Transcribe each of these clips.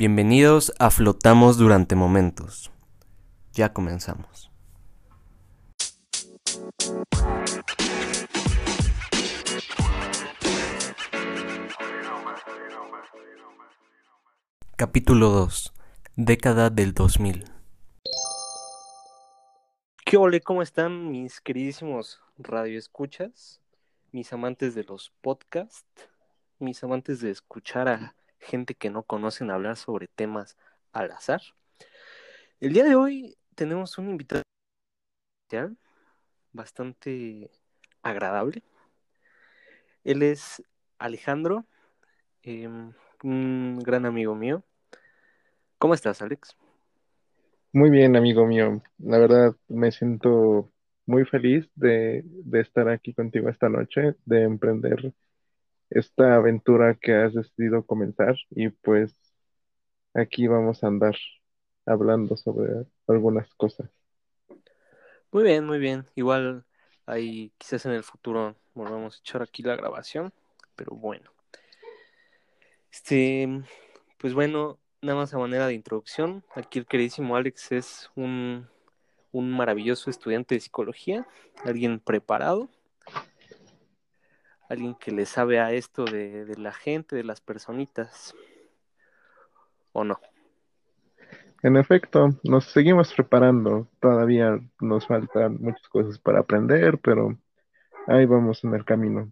Bienvenidos a Flotamos durante momentos. Ya comenzamos. Capítulo 2. Década del 2000. ¿Qué ole? ¿Cómo están mis queridísimos radioescuchas? Mis amantes de los podcasts, mis amantes de escuchar a gente que no conocen hablar sobre temas al azar. El día de hoy tenemos un invitado especial, bastante agradable. Él es Alejandro, em, un gran amigo mío. ¿Cómo estás, Alex? Muy bien, amigo mío. La verdad me siento muy feliz de estar aquí contigo esta noche, de emprender esta aventura que has decidido comenzar y pues aquí vamos a andar hablando sobre algunas cosas. Muy bien, muy bien. Igual ahí quizás en el futuro volvamos a echar aquí la grabación, pero bueno. Este, pues bueno, nada más a manera de introducción, aquí el queridísimo Alex es un, un maravilloso estudiante de psicología, alguien preparado alguien que le sabe a esto de, de la gente, de las personitas, ¿o no? En efecto, nos seguimos preparando. Todavía nos faltan muchas cosas para aprender, pero ahí vamos en el camino.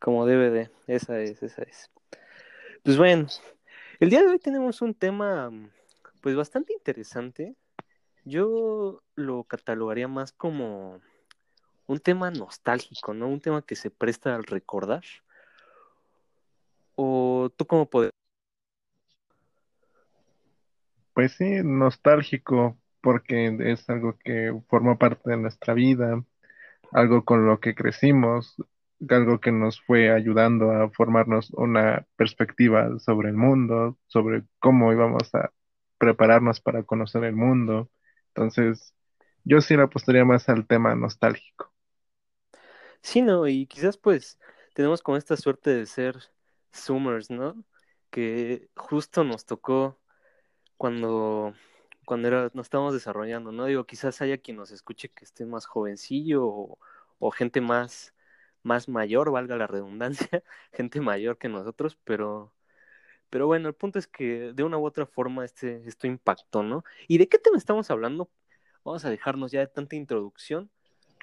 Como debe de, esa es, esa es. Pues bueno, el día de hoy tenemos un tema pues bastante interesante. Yo lo catalogaría más como un tema nostálgico, ¿no? Un tema que se presta al recordar. ¿O tú cómo puedes? Pues sí, nostálgico, porque es algo que forma parte de nuestra vida, algo con lo que crecimos, algo que nos fue ayudando a formarnos una perspectiva sobre el mundo, sobre cómo íbamos a prepararnos para conocer el mundo. Entonces, yo sí le apostaría más al tema nostálgico. Sí, no, y quizás pues tenemos como esta suerte de ser Zoomers, ¿no? Que justo nos tocó cuando, cuando era, nos estábamos desarrollando, ¿no? Digo, quizás haya quien nos escuche que esté más jovencillo o, gente más, más mayor, valga la redundancia, gente mayor que nosotros, pero, pero bueno, el punto es que de una u otra forma este, esto impactó, ¿no? ¿Y de qué tema estamos hablando? Vamos a dejarnos ya de tanta introducción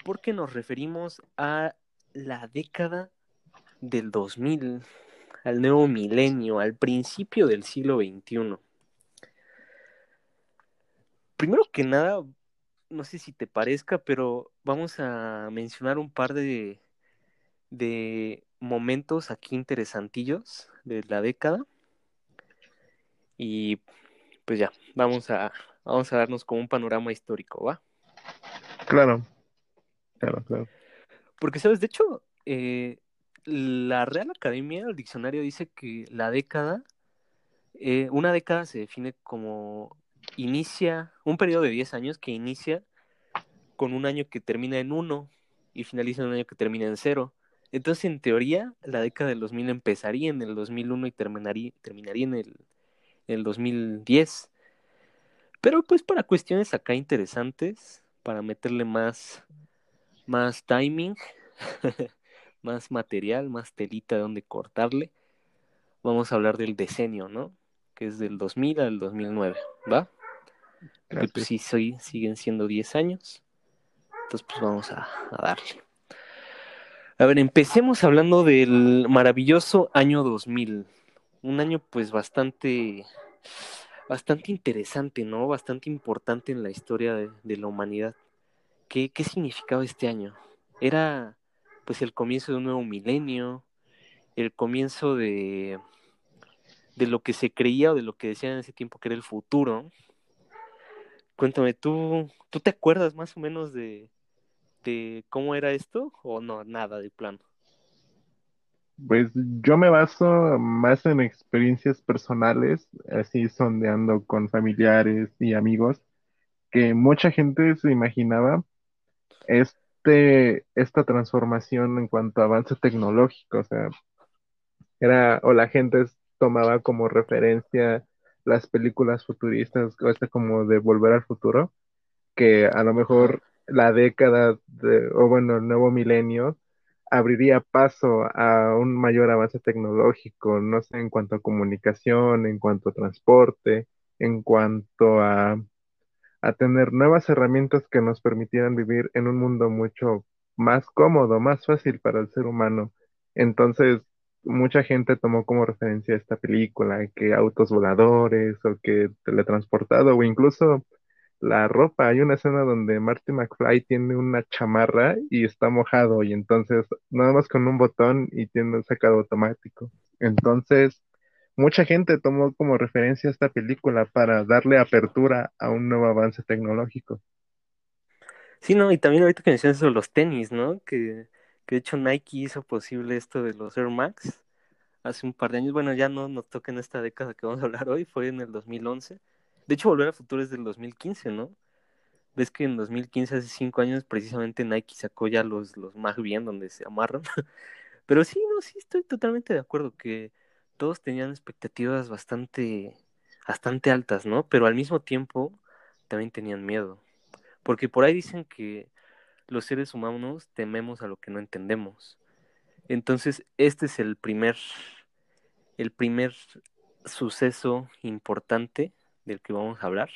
porque nos referimos a la década del 2000, al nuevo milenio, al principio del siglo XXI. Primero que nada, no sé si te parezca, pero vamos a mencionar un par de, momentos aquí interesantillos de la década. Y pues ya, vamos a, vamos a darnos como un panorama histórico, ¿va? Claro. Claro, claro. Porque, ¿sabes? De hecho, eh, la Real Academia, el diccionario dice que la década, eh, una década se define como inicia, un periodo de 10 años que inicia con un año que termina en 1 y finaliza en un año que termina en 0. Entonces, en teoría, la década del 2000 empezaría en el 2001 y terminaría, terminaría en, el, en el 2010. Pero pues para cuestiones acá interesantes, para meterle más más timing, más material, más telita de donde cortarle. Vamos a hablar del decenio, ¿no? Que es del 2000 al 2009, ¿va? Que pues sí, soy, siguen siendo 10 años. Entonces, pues vamos a, a darle. A ver, empecemos hablando del maravilloso año 2000. Un año pues bastante, bastante interesante, ¿no? Bastante importante en la historia de, de la humanidad. ¿Qué, ¿Qué significaba este año? Era pues el comienzo de un nuevo milenio, el comienzo de, de lo que se creía o de lo que decían en ese tiempo que era el futuro. Cuéntame, ¿tú, ¿tú te acuerdas más o menos de, de cómo era esto o no, nada de plano? Pues yo me baso más en experiencias personales, así sondeando con familiares y amigos, que mucha gente se imaginaba este, esta transformación en cuanto a avance tecnológico, o sea, era, o la gente tomaba como referencia las películas futuristas, este como de Volver al Futuro, que a lo mejor la década de, o bueno, el nuevo milenio abriría paso a un mayor avance tecnológico, no sé, en cuanto a comunicación, en cuanto a transporte, en cuanto a, a tener nuevas herramientas que nos permitieran vivir en un mundo mucho más cómodo, más fácil para el ser humano. Entonces, mucha gente tomó como referencia esta película, que autos voladores o que teletransportado o incluso la ropa. Hay una escena donde Marty McFly tiene una chamarra y está mojado y entonces nada más con un botón y tiene un sacado automático. Entonces, mucha gente tomó como referencia esta película para darle apertura a un nuevo avance tecnológico. Sí, no, y también ahorita que mencionas eso, los tenis, ¿no? Que, que de hecho Nike hizo posible esto de los Air Max hace un par de años. Bueno, ya no nos toca en esta década que vamos a hablar hoy, fue en el 2011 de hecho, Volver al Futuro es del 2015, ¿no? Ves que en 2015, hace cinco años, precisamente Nike sacó ya los, los Mag Bien donde se amarran. Pero sí, no, sí, estoy totalmente de acuerdo que todos tenían expectativas bastante, bastante altas, ¿no? Pero al mismo tiempo también tenían miedo. Porque por ahí dicen que los seres humanos tememos a lo que no entendemos. Entonces, este es el primer, el primer suceso importante del que vamos a hablar,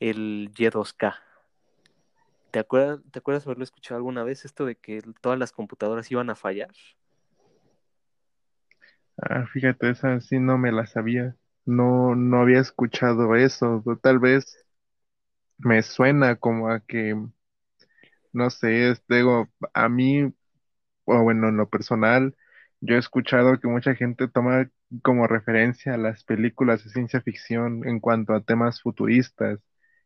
el Y2K. ¿Te acuerdas, ¿Te acuerdas haberlo escuchado alguna vez esto de que todas las computadoras iban a fallar? Ah, fíjate, esa sí no me la sabía. No, no había escuchado eso. Tal vez me suena como a que, no sé, digo, a mí, o bueno, en lo personal, yo he escuchado que mucha gente toma como referencia a las películas de ciencia ficción en cuanto a temas futuristas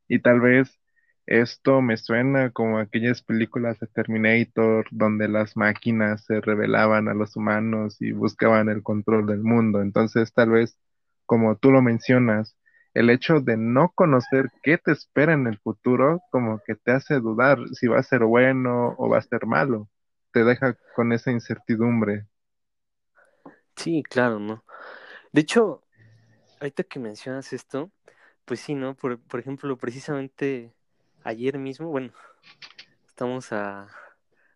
y tal vez esto me suena como aquellas películas de Terminator donde las máquinas se rebelaban a los humanos y buscaban el control del mundo. Entonces tal vez, como tú lo mencionas, el hecho de no conocer qué te espera en el futuro como que te hace dudar si va a ser bueno o va a ser malo. Te deja con esa incertidumbre. Sí, claro, ¿no? De hecho, ahorita que mencionas esto, pues sí, ¿no? Por, por ejemplo, precisamente ayer mismo, bueno, estamos a,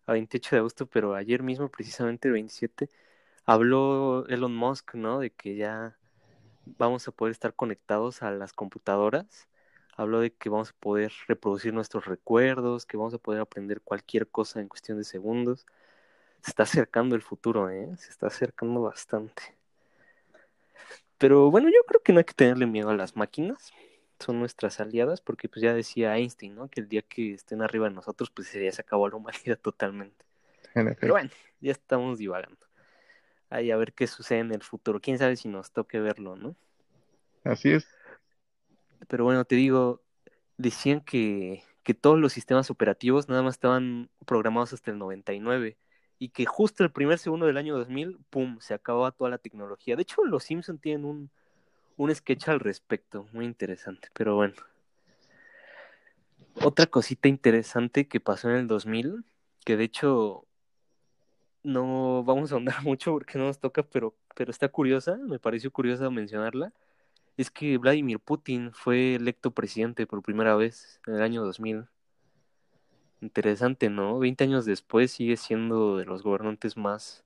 a 28 de agosto, pero ayer mismo, precisamente el 27, habló Elon Musk, ¿no? De que ya vamos a poder estar conectados a las computadoras. Habló de que vamos a poder reproducir nuestros recuerdos, que vamos a poder aprender cualquier cosa en cuestión de segundos. Se está acercando el futuro, ¿eh? Se está acercando bastante. Pero bueno, yo creo que no hay que tenerle miedo a las máquinas. Son nuestras aliadas, porque pues ya decía Einstein, ¿no? Que el día que estén arriba de nosotros, pues ya se acabó la humanidad totalmente. Pero bueno, ya estamos divagando. Ahí a ver qué sucede en el futuro. Quién sabe si nos toque verlo, ¿no? Así es. Pero bueno, te digo, decían que, que todos los sistemas operativos nada más estaban programados hasta el 99 y que justo el primer segundo del año 2000, ¡pum!, se acababa toda la tecnología. De hecho, los Simpsons tienen un, un sketch al respecto, muy interesante, pero bueno. Otra cosita interesante que pasó en el 2000, que de hecho no vamos a ahondar mucho porque no nos toca, pero, pero está curiosa, me pareció curiosa mencionarla, es que Vladimir Putin fue electo presidente por primera vez en el año 2000. Interesante, ¿no? Veinte años después sigue siendo de los gobernantes más,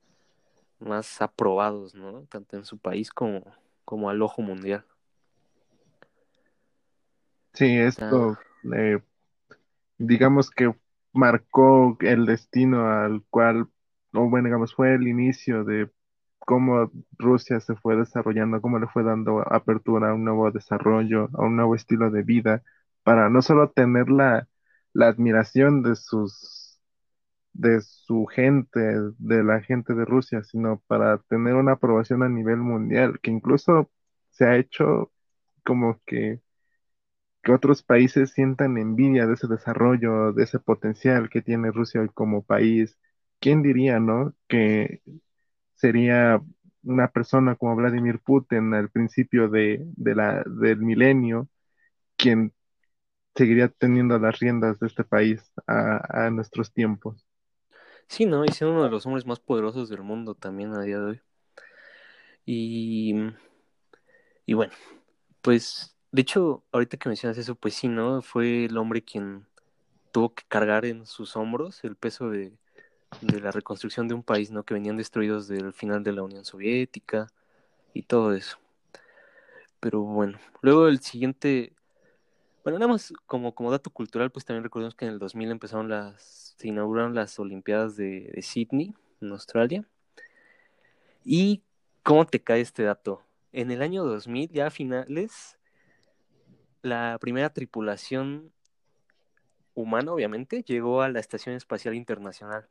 más aprobados, ¿no? Tanto en su país como, como al ojo mundial. Sí, esto, eh, digamos que marcó el destino al cual, o bueno, digamos, fue el inicio de cómo Rusia se fue desarrollando, cómo le fue dando apertura a un nuevo desarrollo, a un nuevo estilo de vida, para no solo tener la la admiración de sus de su gente, de la gente de Rusia, sino para tener una aprobación a nivel mundial, que incluso se ha hecho como que, que otros países sientan envidia de ese desarrollo, de ese potencial que tiene Rusia hoy como país. ¿Quién diría, no? Que sería una persona como Vladimir Putin al principio de, de la, del milenio, quien seguiría teniendo las riendas de este país a, nuestros tiempos. Sí, ¿no? Y siendo uno de los hombres más poderosos del mundo también a día de hoy. Y Y bueno, pues de hecho, ahorita que mencionas eso, pues sí, ¿no? Fue el hombre quien tuvo que cargar en sus hombros el peso de, de la reconstrucción de un país, ¿no? Que venían destruidos del final de la Unión Soviética y todo eso. Pero bueno, luego el siguiente, bueno, nada más como, dato cultural, pues también recordemos que en el 2000 empezaron las, se inauguraron las Olimpiadas de, de Sydney, en Australia. ¿Y cómo te cae este dato? En el año 2000, ya a finales, la primera tripulación humana, obviamente, llegó a la Estación Espacial Internacional.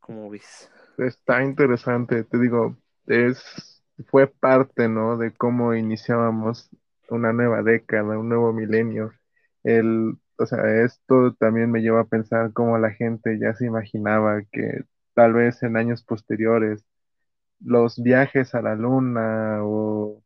¿Cómo ves? Está interesante, te digo, es, fue parte, ¿no? De cómo iniciábamos una nueva década, un nuevo milenio. El, o sea, esto también me lleva a pensar cómo la gente ya se imaginaba que tal vez en años posteriores los viajes a la luna o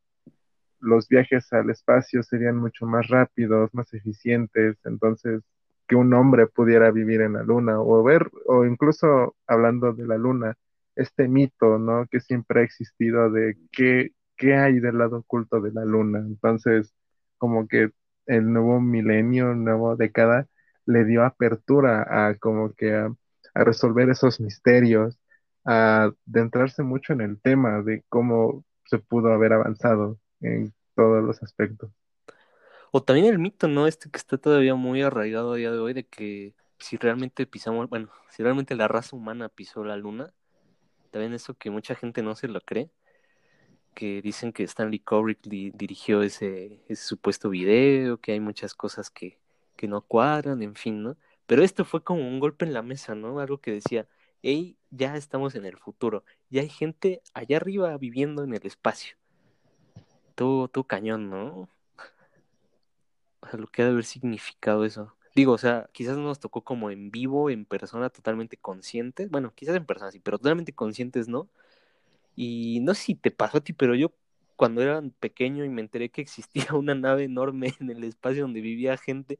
los viajes al espacio serían mucho más rápidos, más eficientes, entonces que un hombre pudiera vivir en la luna o ver, o incluso hablando de la luna, este mito, ¿no? Que siempre ha existido de qué, qué hay del lado oculto de la luna. Entonces, como que el nuevo milenio, nueva década, le dio apertura a como que a, a resolver esos misterios, a adentrarse mucho en el tema de cómo se pudo haber avanzado en todos los aspectos. O también el mito, ¿no? Este que está todavía muy arraigado a día de hoy de que si realmente pisamos, bueno, si realmente la raza humana pisó la luna, también eso que mucha gente no se lo cree, que dicen que Stanley Kubrick di- dirigió ese, supuesto video, que hay muchas cosas que, que no cuadran, en fin, ¿no? Pero esto fue como un golpe en la mesa, ¿no? Algo que decía, hey, ya estamos en el futuro, ya hay gente allá arriba viviendo en el espacio. Todo, todo cañón, ¿no? O sea, lo que ha de haber significado eso. Digo, o sea, quizás no nos tocó como en vivo, en persona, totalmente conscientes. Bueno, quizás en persona sí, pero totalmente conscientes, ¿no? Y no sé si te pasó a ti, pero yo cuando era pequeño y me enteré que existía una nave enorme en el espacio donde vivía gente,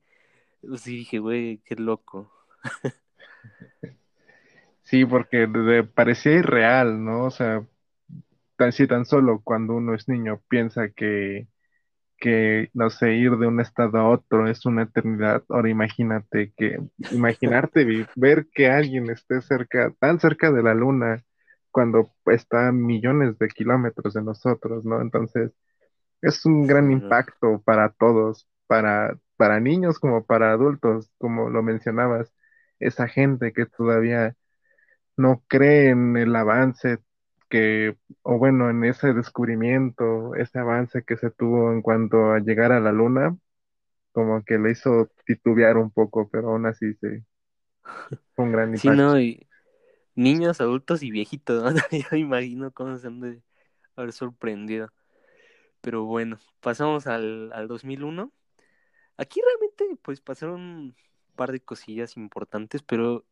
pues dije, güey, qué loco. Sí, porque parecía irreal, ¿no? O sea, tan, si tan solo cuando uno es niño piensa que, que, no sé, ir de un estado a otro es una eternidad. Ahora imagínate que, imaginarte ver que alguien esté cerca, tan cerca de la luna, cuando está a millones de kilómetros de nosotros, ¿no? Entonces, es un gran impacto para todos, para, para niños como para adultos, como lo mencionabas, esa gente que todavía no cree en el avance que, o bueno, en ese descubrimiento, ese avance que se tuvo en cuanto a llegar a la luna, como que le hizo titubear un poco, pero aún así sí, fue un gran Sí, impacto. ¿no? Y niños, adultos y viejitos, ¿no? Yo imagino cómo se han de haber sorprendido. Pero bueno, pasamos al, al 2001. Aquí realmente pues pasaron un par de cosillas importantes, pero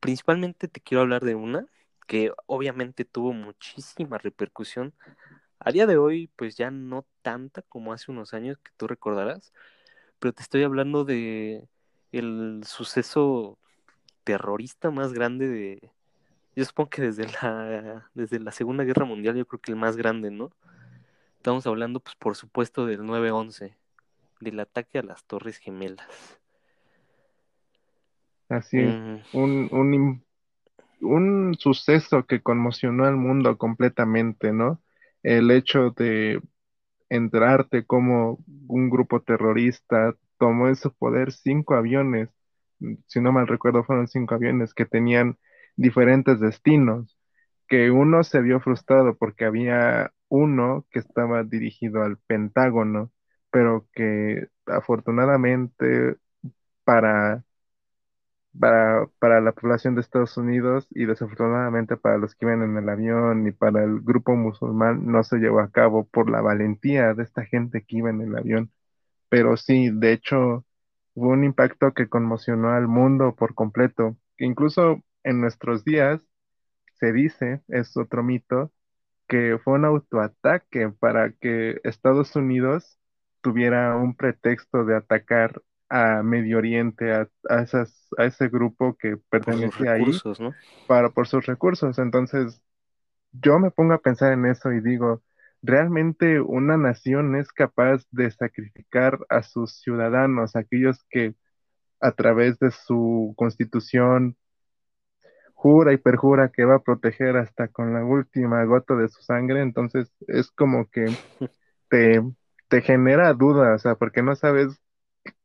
principalmente te quiero hablar de una que obviamente tuvo muchísima repercusión. A día de hoy pues ya no tanta como hace unos años que tú recordarás, pero te estoy hablando de el suceso terrorista más grande de, yo supongo que desde la, desde la Segunda Guerra Mundial, yo creo que el más grande, ¿no? Estamos hablando, pues, por supuesto, del 9-11, del ataque a las Torres Gemelas. Así Mm, un, un suceso que conmocionó al mundo completamente, ¿no? El hecho de enterarte cómo un grupo terrorista tomó en su poder cinco aviones, si no mal recuerdo, fueron cinco aviones que tenían diferentes destinos, que uno se vio frustrado porque había uno que estaba dirigido al Pentágono, pero que afortunadamente para para, para la población de Estados Unidos y desafortunadamente para los que iban en el avión y para el grupo musulmán no se llevó a cabo por la valentía de esta gente que iba en el avión. Pero sí, de hecho, hubo un impacto que conmocionó al mundo por completo. Incluso en nuestros días se dice, es otro mito, que fue un autoataque para que Estados Unidos tuviera un pretexto de atacar a Medio Oriente, a, a esas, a ese grupo que pertenecía ahí, recursos, ¿no? para, por sus recursos. Entonces, yo me pongo a pensar en eso y digo, ¿realmente una nación es capaz de sacrificar a sus ciudadanos, aquellos que a través de su constitución jura y perjura que va a proteger hasta con la última gota de su sangre? Entonces es como que te, te genera dudas, o sea, porque no sabes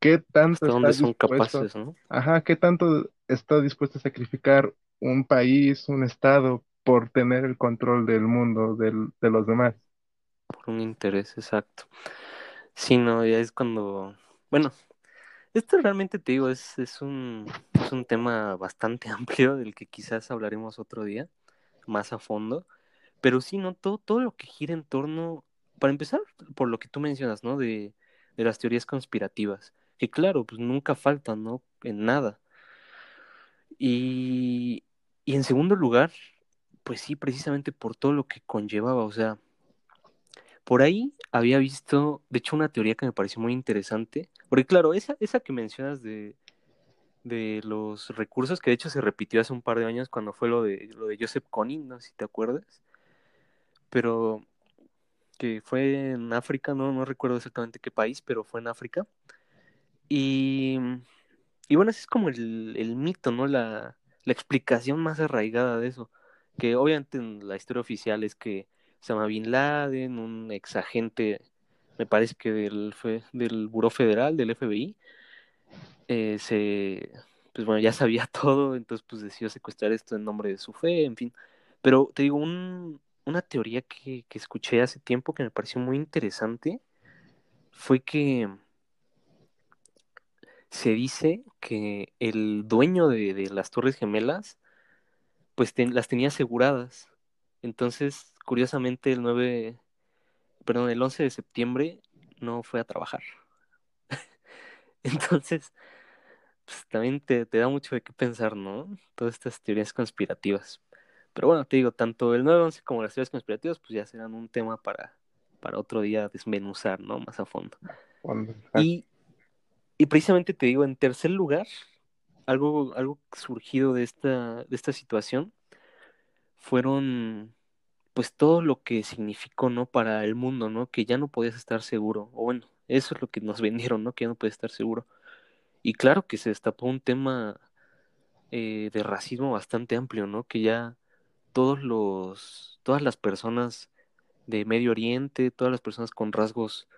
qué tanto está dónde son dispuesto, capaces, ¿no? ajá, qué tanto está dispuesto a sacrificar un país, un estado por tener el control del mundo, del, de los demás. Por un interés, exacto. Sí, no, ya es cuando. Bueno, esto realmente te digo, es, es un, es un tema bastante amplio del que quizás hablaremos otro día, más a fondo. Pero sí, ¿no? Todo, todo lo que gira en torno. Para empezar, por lo que tú mencionas, ¿no? De, de las teorías conspirativas. Que claro, pues nunca faltan, ¿no? En nada. Y, y en segundo lugar, pues sí, precisamente por todo lo que conllevaba, o sea, por ahí había visto, de hecho, una teoría que me pareció muy interesante, porque claro, esa, esa que mencionas de, de los recursos, que de hecho se repitió hace un par de años cuando fue lo de, lo de Joseph Kony, no si te acuerdas, pero que fue en África, no, no recuerdo exactamente qué país, pero fue en África. Y, y bueno, ese es como el, el mito, ¿no? La, la explicación más arraigada de eso. Que obviamente en la historia oficial es que Osama Bin Laden, un ex agente, me parece que del, del Buró Federal, del FBI, eh, se, pues bueno, ya sabía todo, entonces pues decidió secuestrar esto en nombre de su fe, en fin. Pero te digo, un, una teoría que, que escuché hace tiempo que me pareció muy interesante fue que se dice que el dueño de, de las Torres Gemelas, pues ten- las tenía aseguradas. Entonces, curiosamente, el 9, perdón, el 11 de septiembre no fue a trabajar. Entonces, pues también te, te da mucho de qué pensar, ¿no? Todas estas teorías conspirativas. Pero bueno, te digo, tanto el 9-11 como las teorías conspirativas, pues ya serán un tema para, para otro día desmenuzar, ¿no? Más a fondo. Y, y precisamente te digo, en tercer lugar, algo, algo surgido de esta, de esta situación fueron pues todo lo que significó, ¿no? Para el mundo, ¿no? Que ya no podías estar seguro. O bueno, eso es lo que nos vendieron, ¿no? Que ya no podías estar seguro. Y claro que se destapó un tema eh, de racismo bastante amplio, ¿no? Que ya todos los, todas las personas de Medio Oriente, todas las personas con rasgos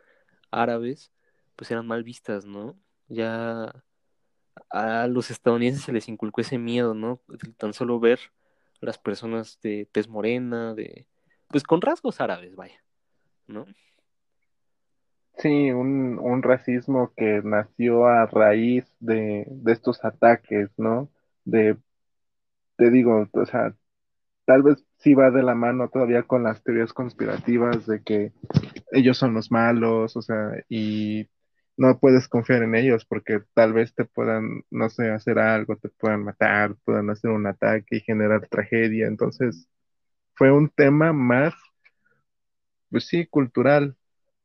árabes, pues eran mal vistas, ¿no? Ya a los estadounidenses se les inculcó ese miedo, ¿no? Tan solo ver las personas de tez morena, de, pues con rasgos árabes, vaya, ¿no? Sí, un, un racismo que nació a raíz de, de estos ataques, ¿no? De, te digo, o sea, tal vez sí va de la mano todavía con las teorías conspirativas de que ellos son los malos, o sea, y no puedes confiar en ellos porque tal vez te puedan, no sé, hacer algo, te puedan matar, puedan hacer un ataque y generar tragedia. Entonces, fue un tema más, pues sí, cultural,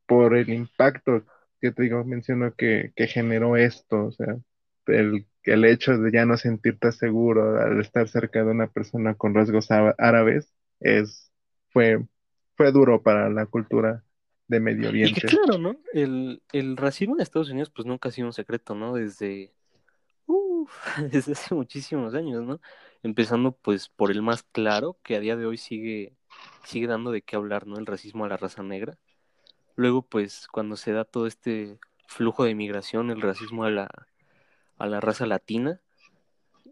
por el impacto que te digo, menciono que, que generó esto, o sea, el, el hecho de ya no sentirte seguro al estar cerca de una persona con rasgos árabes, es, fue, fue duro para la cultura de Medio Y que Oriente. claro, ¿no? El, el racismo en Estados Unidos pues nunca ha sido un secreto, ¿no? Desde, uf, desde hace muchísimos años, ¿no? Empezando pues por el más claro, que a día de hoy sigue, sigue dando de qué hablar, ¿no? El racismo a la raza negra. Luego pues cuando se da todo este flujo de migración, el racismo a la, a la raza latina,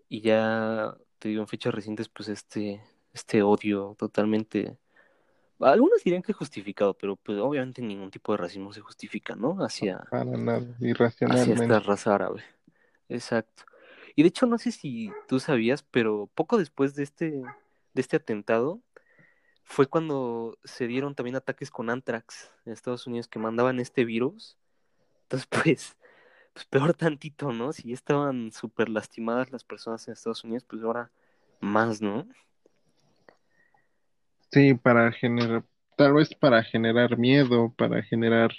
y ya te digo en fechas recientes pues este, este odio totalmente algunos dirían que justificado, pero pues obviamente ningún tipo de racismo se justifica, ¿no? Hacia, Para nada, hacia irracionalmente. esta raza árabe. Exacto. Y de hecho no sé si tú sabías, pero poco después de este, de este atentado fue cuando se dieron también ataques con Anthrax en Estados Unidos que mandaban este virus. Entonces pues, pues peor tantito, ¿no? Si ya estaban súper lastimadas las personas en Estados Unidos, pues ahora más, ¿no? Sí, para generar, tal vez para generar miedo, para generar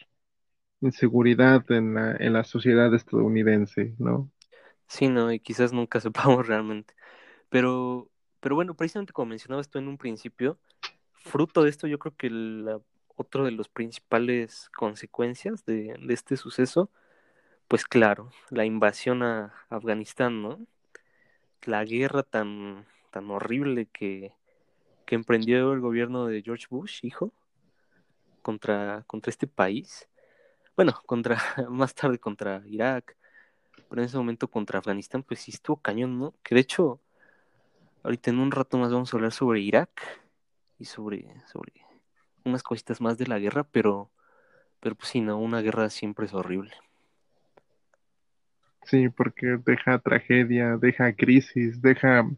inseguridad en la, en la sociedad estadounidense, ¿no? Sí, no, y quizás nunca sepamos realmente. Pero, pero bueno, precisamente como mencionabas tú en un principio, fruto de esto, yo creo que la, otro de los principales consecuencias de, de este suceso, pues claro, la invasión a Afganistán, ¿no? La guerra tan, tan horrible que, que emprendió el gobierno de George Bush, hijo, contra, contra este país. Bueno, contra, más tarde contra Irak, pero en ese momento contra Afganistán, pues sí estuvo cañón, ¿no? Que de hecho, ahorita en un rato más vamos a hablar sobre Irak y sobre, sobre unas cositas más de la guerra, pero, pero pues sí, no, una guerra siempre es horrible. Sí, porque deja tragedia, deja crisis, deja,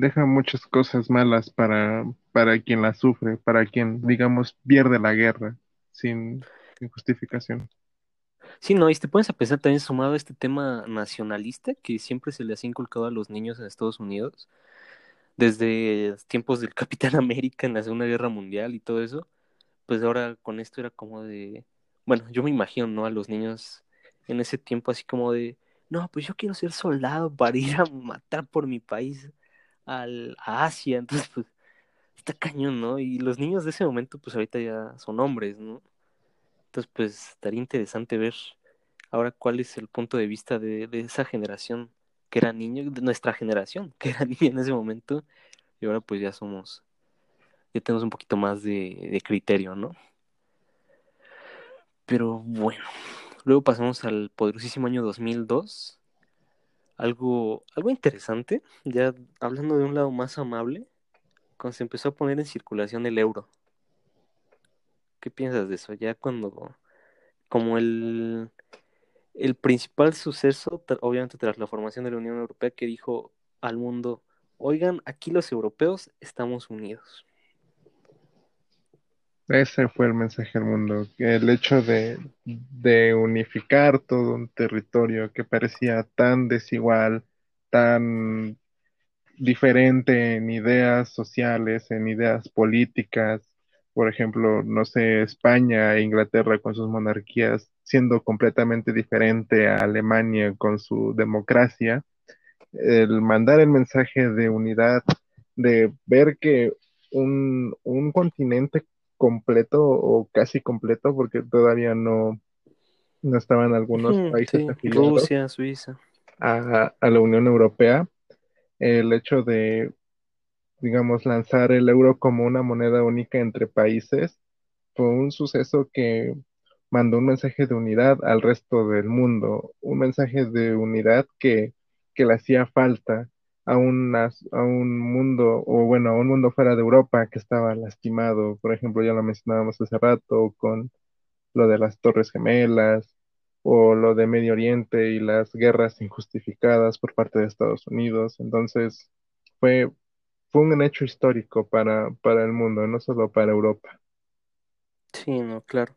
deja muchas cosas malas para, para quien la sufre, para quien, digamos, pierde la guerra sin, sin justificación. Sí, no, y te pones a pensar también sumado a este tema nacionalista que siempre se les ha inculcado a los niños en Estados Unidos, desde tiempos del Capitán América en la Segunda Guerra Mundial y todo eso, pues ahora con esto era como de, bueno, yo me imagino, ¿no? A los niños en ese tiempo así como de, no, pues yo quiero ser soldado para ir a matar por mi país al, a Asia, entonces pues está cañón, ¿no? Y los niños de ese momento pues ahorita ya son hombres, ¿no? Entonces pues estaría interesante ver ahora cuál es el punto de vista de, de esa generación que era niño, de nuestra generación, que era niña en ese momento, y ahora pues ya somos, ya tenemos un poquito más de, de criterio, ¿no? Pero bueno, luego pasamos al poderosísimo año 2002, algo, algo interesante, ya hablando de un lado más amable, cuando se empezó a poner en circulación el euro. ¿Qué piensas de eso? Ya cuando, como el, el principal suceso, obviamente tras la formación de la Unión Europea, que dijo al mundo, oigan, aquí los europeos estamos unidos. Ese fue el mensaje al mundo, el hecho de, unificar todo un territorio que parecía tan desigual, tan diferente en ideas sociales, en ideas políticas, por ejemplo, no sé, España e Inglaterra con sus monarquías, siendo completamente diferente a Alemania con su democracia, el mandar el mensaje de unidad, de ver que un continente completo o casi completo, porque todavía no, no estaban algunos Ujú, países sí, afiliados Rusia, Suiza. a, a la Unión Europea, el hecho de, digamos, lanzar el euro como una moneda única entre países fue un suceso que mandó un mensaje de unidad al resto del mundo, un mensaje de unidad que, que le hacía falta a, unas- a un mundo, o bueno, a un mundo fuera de Europa que estaba lastimado. Por ejemplo, ya lo mencionábamos hace rato con lo de las Torres Gemelas o lo de Medio Oriente y las guerras injustificadas por parte de Estados Unidos. Entonces, fue, fue un hecho histórico para, para el mundo, no solo para Europa. Sí, no, claro.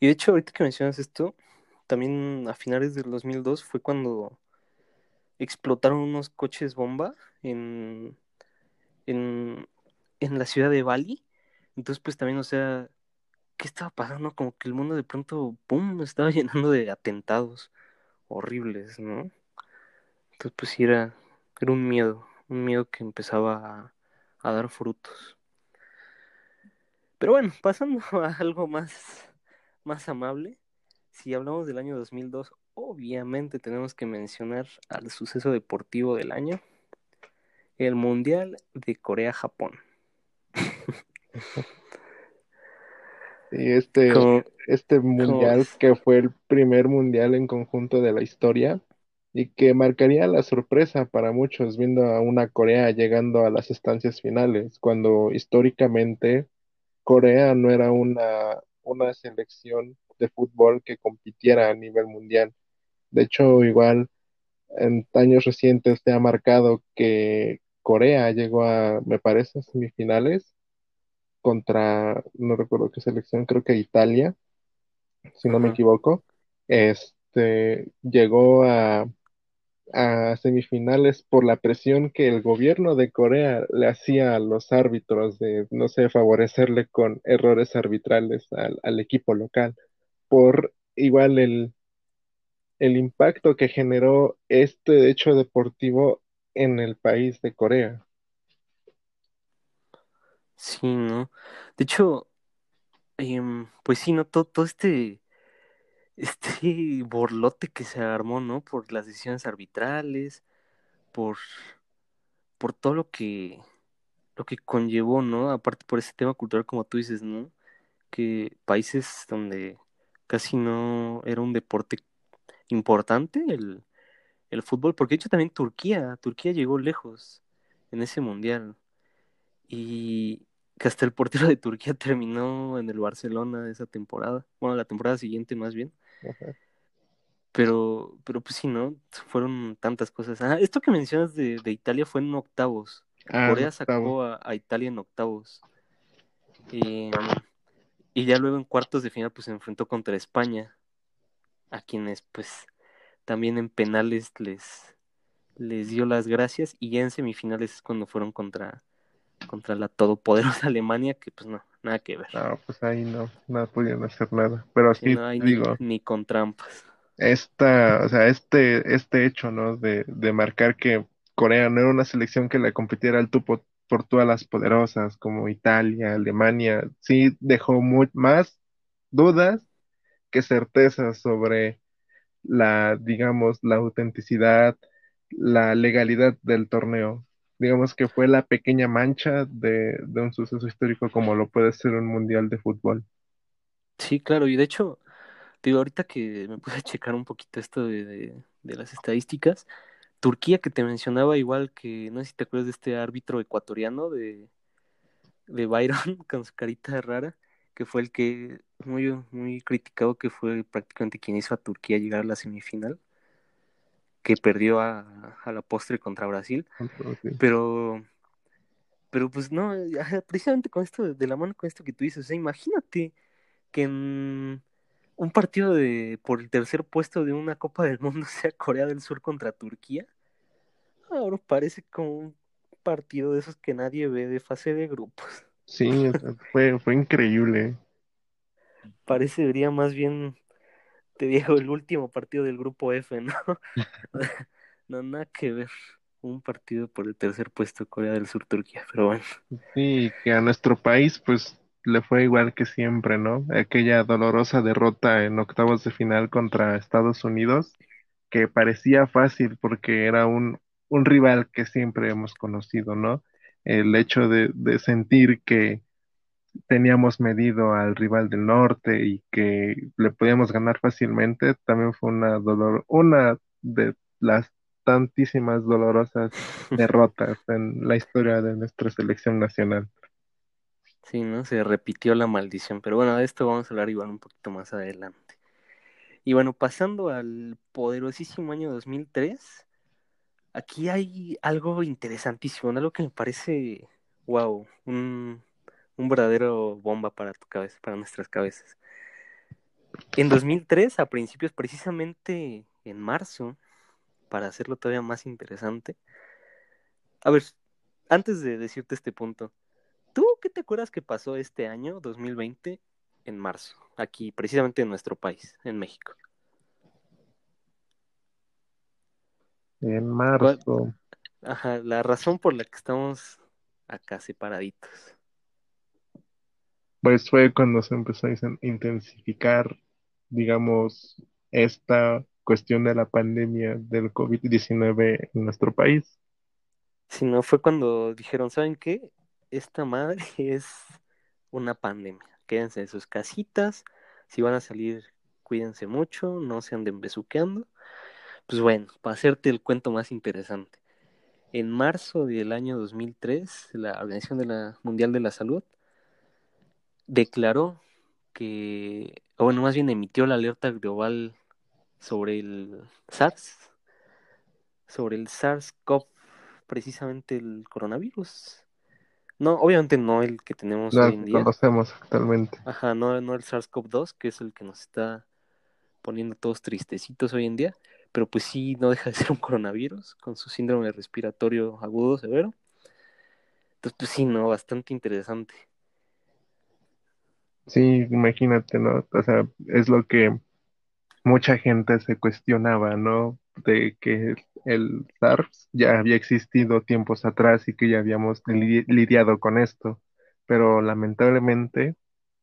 Y de hecho, ahorita que mencionas esto, también a finales del 2002 fue cuando explotaron unos coches bomba en, en, en la ciudad de Bali. Entonces, pues también, o sea, ¿qué estaba pasando? Como que el mundo de pronto, ¡pum!, estaba llenando de atentados horribles, ¿no? Entonces, pues sí, era, era un miedo, un miedo que empezaba a, a dar frutos. Pero bueno, pasando a algo más, más amable, si hablamos del año 2002, obviamente tenemos que mencionar al suceso deportivo del año, el Mundial de Corea-Japón. Y este, Como, este mundial que fue el primer mundial en conjunto de la historia y que marcaría la sorpresa para muchos viendo a una Corea llegando a las estancias finales, cuando históricamente Corea no era una, una selección de fútbol que compitiera a nivel mundial. De hecho, igual en años recientes se ha marcado que Corea llegó a, me parece, semifinales contra, no recuerdo qué selección, creo que Italia, si no me equivoco. Este llegó a, a semifinales por la presión que el gobierno de Corea le hacía a los árbitros de, no sé, favorecerle con errores arbitrales al, al equipo local, por igual el, el impacto que generó este hecho deportivo en el país de Corea. Sí, ¿no? De hecho, em, pues sí, ¿no? Todo, todo este, este borlote que se armó, ¿no? Por las decisiones arbitrales, por, por todo lo que, lo que conllevó, ¿no? Aparte por ese tema cultural, como tú dices, ¿no? Que países donde casi no era un deporte importante el, el fútbol, porque de hecho también Turquía, Turquía llegó lejos en ese mundial. Y que hasta el portero de Turquía terminó en el Barcelona esa temporada, bueno, la temporada siguiente más bien. Ajá. Pero, pero pues sí, ¿no? Fueron tantas cosas. Ah, esto que mencionas de, de Italia fue en octavos. Ah, Corea sacó a, a Italia en octavos. Y, y ya luego en cuartos de final pues se enfrentó contra España, a quienes pues también en penales les, les dio las gracias y ya en semifinales es cuando fueron contra, contra la todopoderosa Alemania, que pues no, nada que ver. No, pues ahí no, no podían hacer nada. Pero Sí, sí, no hay te ni, digo, ni con trampas. esta, o sea, este, este hecho, ¿no? De, de marcar que Corea no era una selección que le competiera al tú por, por todas las poderosas, como Italia, Alemania, sí dejó muy, más dudas que certezas sobre la, digamos, la autenticidad, la legalidad del torneo. Digamos que fue la pequeña mancha de, un suceso histórico como lo puede ser un mundial de fútbol. Sí, claro, y de hecho, digo, ahorita que me puse a checar un poquito esto de, de, de las estadísticas, Turquía que te mencionaba igual que, no sé si te acuerdas de este árbitro ecuatoriano de, de Byron con su carita rara, que fue el que muy, muy criticado, que fue prácticamente quien hizo a Turquía llegar a la semifinal, que perdió a, a la postre contra Brasil, pero, pero pues no, precisamente con esto, de la mano con esto que tú dices, o sea, imagínate que en un partido de por el tercer puesto de una Copa del Mundo sea Corea del Sur contra Turquía. Ahora parece como un partido de esos que nadie ve de fase de grupos. sí, fue, fue increíble. Parecería más bien, te digo, el último partido del grupo F, ¿no? No, nada que ver. Un partido por el tercer puesto Corea del Sur Turquía, pero bueno. Sí, que a nuestro país pues le fue igual que siempre, ¿no? Aquella dolorosa derrota en octavos de final contra Estados Unidos, que parecía fácil porque era un, un rival que siempre hemos conocido, ¿no? El hecho de, de sentir que teníamos medido al rival del norte y que le podíamos ganar fácilmente, también fue una dolor, una de las tantísimas dolorosas derrotas en la historia de nuestra selección nacional. Sí, ¿no? Se repitió la maldición, pero bueno, de esto vamos a hablar igual un poquito más adelante. Y bueno, pasando al poderosísimo año 2003, aquí hay algo interesantísimo, algo que me parece, wow, un, un verdadero bomba para tu cabeza, para nuestras cabezas. En 2003, a principios, precisamente en marzo, para hacerlo todavía más interesante. A ver, antes de decirte este punto, ¿tú qué te acuerdas que pasó este año, 2020, en marzo, aquí, precisamente en nuestro país, en México? En marzo, Ajá, la razón por la que estamos acá separaditos. Pues fue cuando se empezó a in- intensificar, digamos, esta cuestión de la pandemia del COVID-19 en nuestro país. Si no, fue cuando dijeron, ¿saben qué? Esta madre es una pandemia. Quédense en sus casitas. Si van a salir, cuídense mucho, no se anden besuqueando. Pues bueno, para hacerte el cuento más interesante. En marzo del año 2003, la Organización de la Mundial de la Salud declaró que, o bueno, más bien emitió la alerta global sobre el SARS, sobre el SARS-CoV, precisamente el coronavirus. No, obviamente no el que tenemos hoy en día. conocemos actualmente. Ajá, no, no el SARS-CoV-2, que es el que nos está poniendo todos tristecitos hoy en día, pero pues sí, no deja de ser un coronavirus con su síndrome respiratorio agudo severo. Entonces, pues sí, no, bastante interesante. Sí, imagínate, ¿no? O sea, es lo que mucha gente se cuestionaba, ¿no? De que el SARS ya había existido tiempos atrás y que ya habíamos li- lidiado con esto. pero lamentablemente,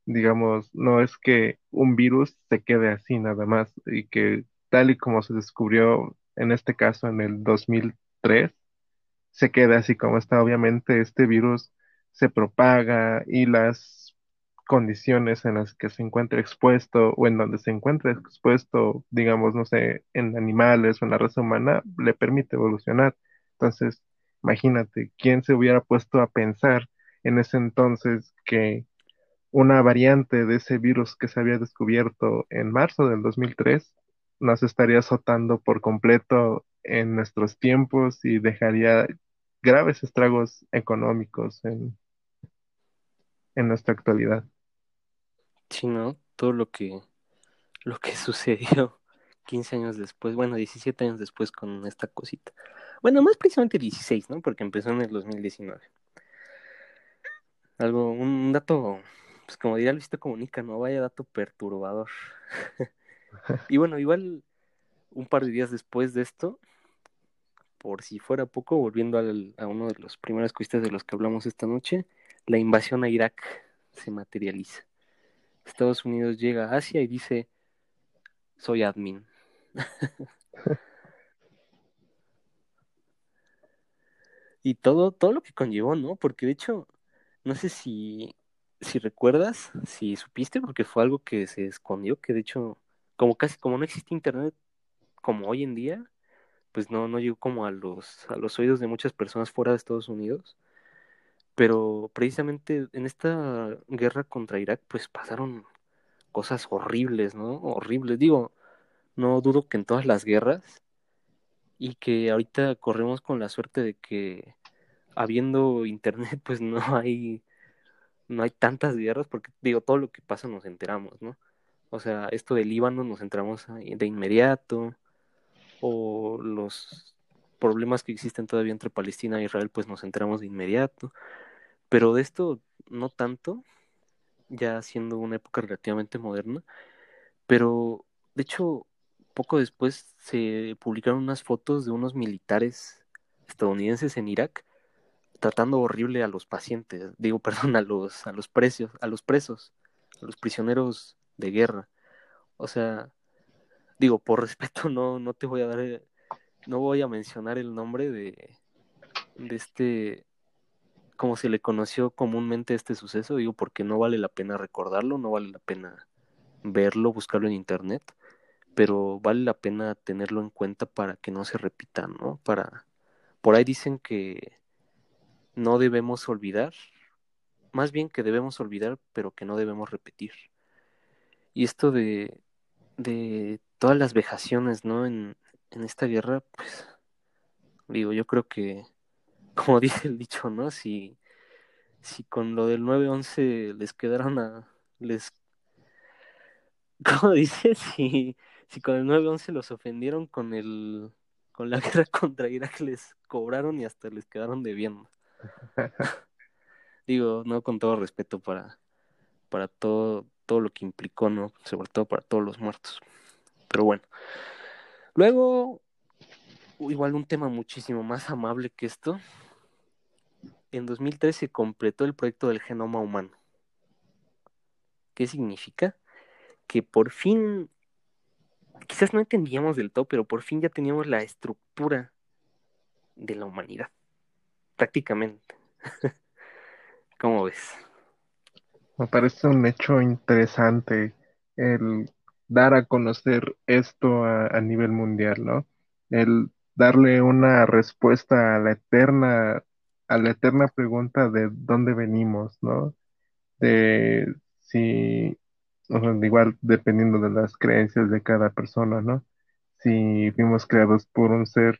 digamos, no es que un virus se quede así nada más y que tal y como se descubrió en este caso en el 2003, se quede así como está. Obviamente este virus se propaga y las condiciones en las que se encuentra expuesto o en donde se encuentra expuesto, digamos, no sé, en animales o en la raza humana, le permite evolucionar. Entonces, imagínate, ¿quién se hubiera puesto a pensar en ese entonces que una variante de ese virus que se había descubierto en marzo del 2003 nos estaría azotando por completo en nuestros tiempos y dejaría graves estragos económicos en, en nuestra actualidad. Sí, ¿no? Todo lo que, lo que sucedió 15 años después, bueno, 17 años después con esta cosita. Bueno, más precisamente 16, ¿no? Porque empezó en el 2019. Algo, un dato, pues como diría Luisito Comunica, no vaya dato perturbador. y bueno, igual un par de días después de esto, por si fuera poco, volviendo a uno de los primeros cuistes de los que hablamos esta noche, la invasión a Irak se materializa. Estados Unidos llega a Asia y dice, soy admin. y todo, todo lo que conllevó, ¿no? Porque de hecho, no sé si, si recuerdas, si supiste, porque fue algo que se escondió, que de hecho, como casi, como no existe internet como hoy en día, pues no, no llegó como a los, a los oídos de muchas personas fuera de Estados Unidos. Pero precisamente en esta guerra contra Irak, pues pasaron cosas horribles, ¿no? Horribles. Digo, no dudo que en todas las guerras y que ahorita corremos con la suerte de que habiendo internet, pues no hay no hay tantas guerras porque digo todo lo que pasa nos enteramos, ¿no? O sea, esto del Líbano nos enteramos de inmediato, o los problemas que existen todavía entre Palestina e Israel, pues nos enteramos de inmediato. Pero de esto no tanto, ya siendo una época relativamente moderna. Pero, de hecho, poco después se publicaron unas fotos de unos militares estadounidenses en Irak tratando horrible a los pacientes, digo, perdón, a los, a los precios, a los presos, a los prisioneros de guerra. O sea, digo, por respeto no, no te voy a dar, eh, no voy a mencionar el nombre de, de este, como se le conoció comúnmente este suceso, digo, porque no vale la pena recordarlo, no vale la pena verlo, buscarlo en internet, pero vale la pena tenerlo en cuenta para que no se repita, ¿no? Para, por ahí dicen que no debemos olvidar, más bien que debemos olvidar, pero que no debemos repetir. Y esto de, de todas las vejaciones, ¿no? En, en esta guerra, pues, digo, yo creo que, como dice el dicho, ¿no? Si, si con lo del 9-11 les quedaron a, les, como dice, si, si con el 9-11 los ofendieron con el, con la guerra contra Irak les cobraron y hasta les quedaron debiendo. digo, no con todo respeto para, para todo, todo lo que implicó, ¿no? Sobre todo para todos los muertos. Pero bueno. Luego, igual un tema muchísimo más amable que esto. En 2013 se completó el proyecto del genoma humano. ¿Qué significa? Que por fin, quizás no entendíamos del todo, pero por fin ya teníamos la estructura de la humanidad. Prácticamente. ¿Cómo ves? Me parece un hecho interesante el dar a conocer esto a, nivel mundial, ¿no? El darle una respuesta a la eterna, a la eterna pregunta de dónde venimos, ¿no? De si, igual dependiendo de las creencias de cada persona, ¿no? Si fuimos creados por un ser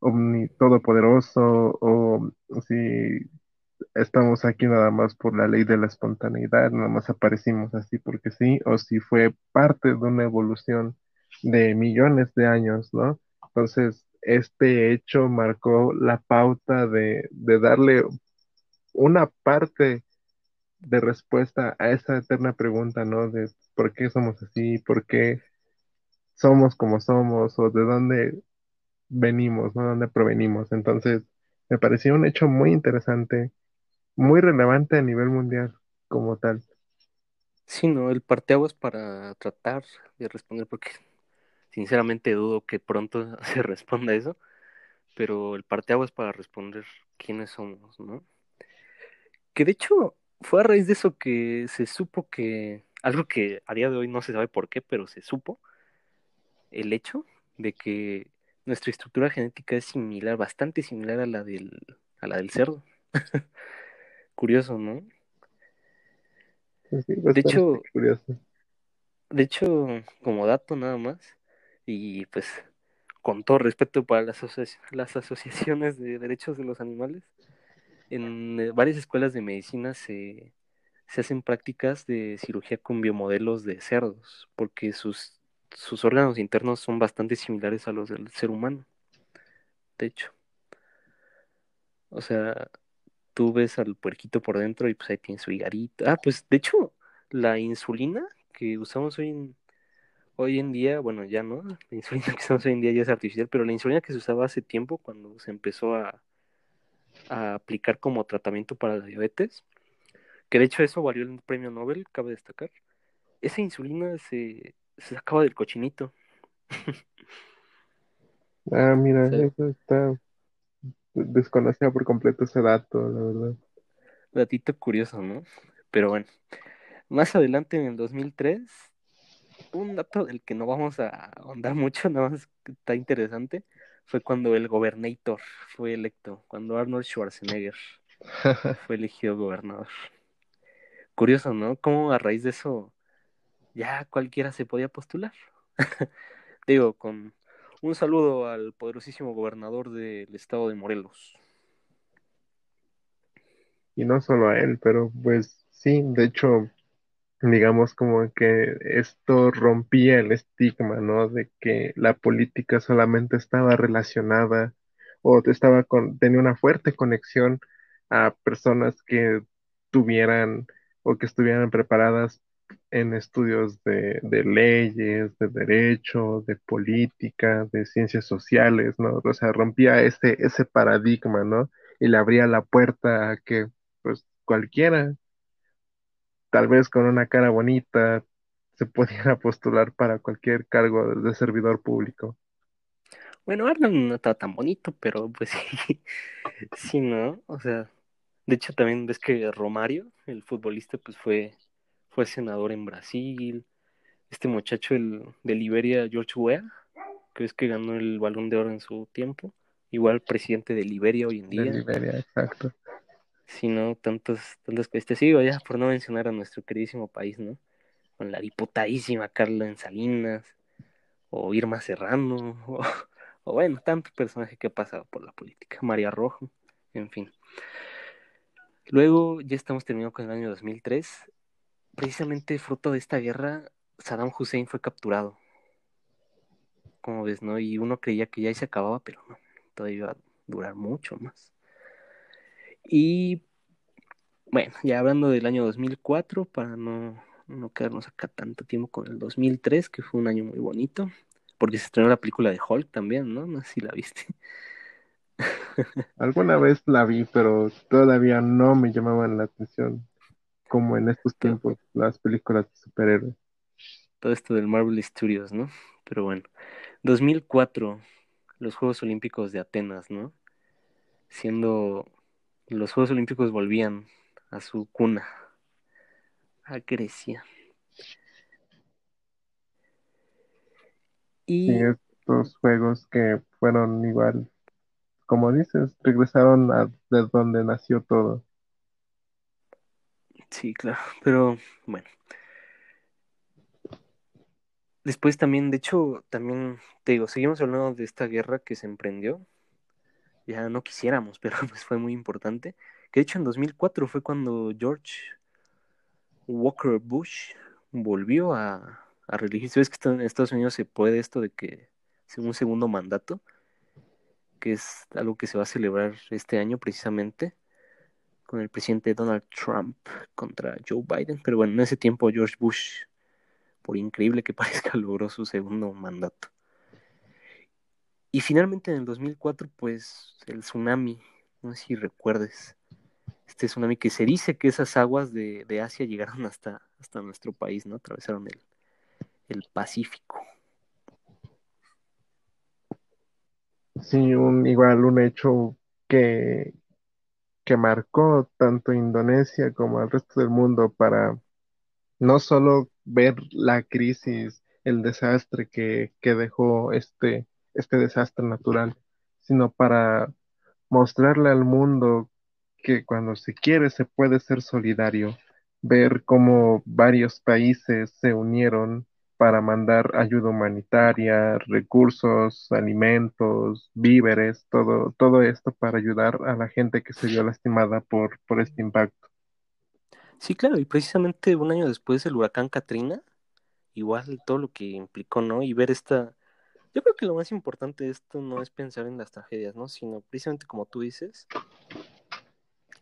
omni, todopoderoso o si estamos aquí nada más por la ley de la espontaneidad, nada más aparecimos así porque sí, o si fue parte de una evolución de millones de años, ¿no? Entonces, este hecho marcó la pauta de, de darle una parte de respuesta a esa eterna pregunta, ¿no? De por qué somos así, por qué somos como somos, o de dónde venimos, ¿no? ¿Dónde provenimos? Entonces, me pareció un hecho muy interesante muy relevante a nivel mundial como tal. Sí, no, el parteaguas para tratar de responder, porque sinceramente dudo que pronto se responda eso, pero el parteaguas para responder quiénes somos, ¿no? Que de hecho fue a raíz de eso que se supo que, algo que a día de hoy no se sabe por qué, pero se supo, el hecho de que nuestra estructura genética es similar, bastante similar a la del, a la del cerdo. Curioso, ¿no? Sí, sí, De hecho, curioso. de hecho, como dato nada más, y pues con todo respeto para las, asoci- las asociaciones de derechos de los animales, en eh, varias escuelas de medicina se, se hacen prácticas de cirugía con biomodelos de cerdos, porque sus, sus órganos internos son bastante similares a los del ser humano, de hecho. O sea, tú ves al puerquito por dentro y pues ahí tiene su higarito. Ah, pues de hecho, la insulina que usamos hoy en, hoy en día, bueno, ya no, la insulina que usamos hoy en día ya es artificial, pero la insulina que se usaba hace tiempo cuando se empezó a, a aplicar como tratamiento para la diabetes, que de hecho eso valió el premio Nobel, cabe destacar. Esa insulina se, se sacaba del cochinito. Ah, mira, eso está, desconocía por completo ese dato, la verdad. datito curioso, ¿no? Pero bueno, más adelante en el 2003, un dato del que no vamos a ahondar mucho, nada más que está interesante, fue cuando el gobernator fue electo, cuando Arnold Schwarzenegger fue elegido gobernador. Curioso, ¿no? Cómo a raíz de eso ya cualquiera se podía postular. Digo, con un saludo al poderosísimo gobernador del estado de Morelos. Y no solo a él, pero pues sí, de hecho, digamos como que esto rompía el estigma, ¿no? De que la política solamente estaba relacionada o estaba con, tenía una fuerte conexión a personas que tuvieran o que estuvieran preparadas en estudios de, de leyes, de derecho, de política, de ciencias sociales, ¿no? O sea, rompía ese, ese paradigma, ¿no? Y le abría la puerta a que, pues, cualquiera tal vez con una cara bonita, se pudiera postular para cualquier cargo de servidor público. Bueno, Arnold no estaba tan bonito, pero pues sí, sí, ¿no? O sea, de hecho también ves que Romario, el futbolista, pues fue, fue senador en Brasil. Este muchacho el, de Liberia, George Weah, que es que ganó el Balón de Oro en su tiempo. Igual presidente de Liberia hoy en De día. Liberia, exacto. Sí, ¿no? Tantas, tantas cosas. Sigo ya por no mencionar a nuestro queridísimo país, ¿no? Con la diputadísima Carla Salinas, o Irma Serrano, o, o bueno, tanto personaje que ha pasado por la política. María Rojo, en fin. Luego ya estamos terminando con el año 2003. Precisamente fruto de esta guerra, Saddam Hussein fue capturado. Como ves, ¿no? Y uno creía que ya se acababa, pero no, todavía iba a durar mucho más. Y bueno, ya hablando del año 2004, para no, no quedarnos acá tanto tiempo con el 2003, que fue un año muy bonito, porque se estrenó la película de Hulk también, ¿no? No sé si la viste. Alguna vez la vi, pero todavía no me llamaban la atención, como en estos tiempos, las películas de superhéroes. todo esto del Marvel Studios, ¿no? Pero bueno, 2004, los Juegos Olímpicos de Atenas, ¿no? Siendo los Juegos Olímpicos volvían a su cuna, a Grecia. Y Y estos juegos que fueron igual, como dices, regresaron a de donde nació todo. sí, claro, pero bueno. Después también, de hecho, también te digo, seguimos hablando de esta guerra que se emprendió. Ya no quisiéramos, pero pues fue muy importante. Que de hecho en 2004 fue cuando George Walker Bush volvió a, a. ¿Ves que en Estados Unidos se puede esto de que un segundo mandato? Que es algo que se va a celebrar este año precisamente con el presidente Donald Trump contra Joe Biden. Pero bueno, en ese tiempo George Bush, por increíble que parezca, logró su segundo mandato. Y finalmente en el 2004, pues el tsunami, no sé si recuerdes, este tsunami que se dice que esas aguas de, Asia llegaron hasta, hasta nuestro país, ¿no? Atravesaron el, el Pacífico. Sí, un, igual un hecho que, que marcó tanto Indonesia como al resto del mundo para no solo ver la crisis, el desastre que, que dejó este, este desastre natural, sino para mostrarle al mundo que cuando se quiere se puede ser solidario, ver cómo varios países se unieron para mandar ayuda humanitaria, recursos, alimentos, víveres, todo, todo esto para ayudar a la gente que se vio lastimada por, por este impacto. Sí, claro, y precisamente un año después del huracán Katrina, igual todo lo que implicó, ¿no? Y ver esta... Yo creo que lo más importante de esto no es pensar en las tragedias, ¿no? Sino precisamente como tú dices,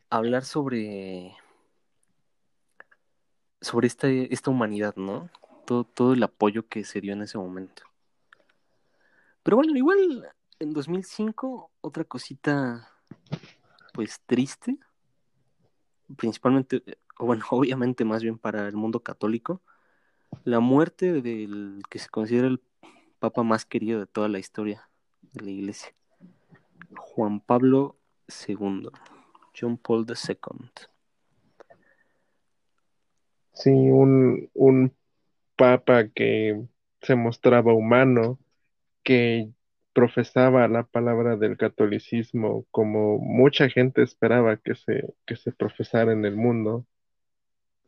hablar sobre sobre esta, esta humanidad, ¿no? Todo, todo el apoyo que se dio en ese momento. Pero bueno, igual en 2005, otra cosita, pues triste, principalmente, o bueno, obviamente más bien para el mundo católico, la muerte del que se considera el papa más querido de toda la historia de la iglesia, Juan Pablo II, John Paul II. Sí, un, un papa que se mostraba humano, que profesaba la palabra del catolicismo como mucha gente esperaba que se, que se profesara en el mundo.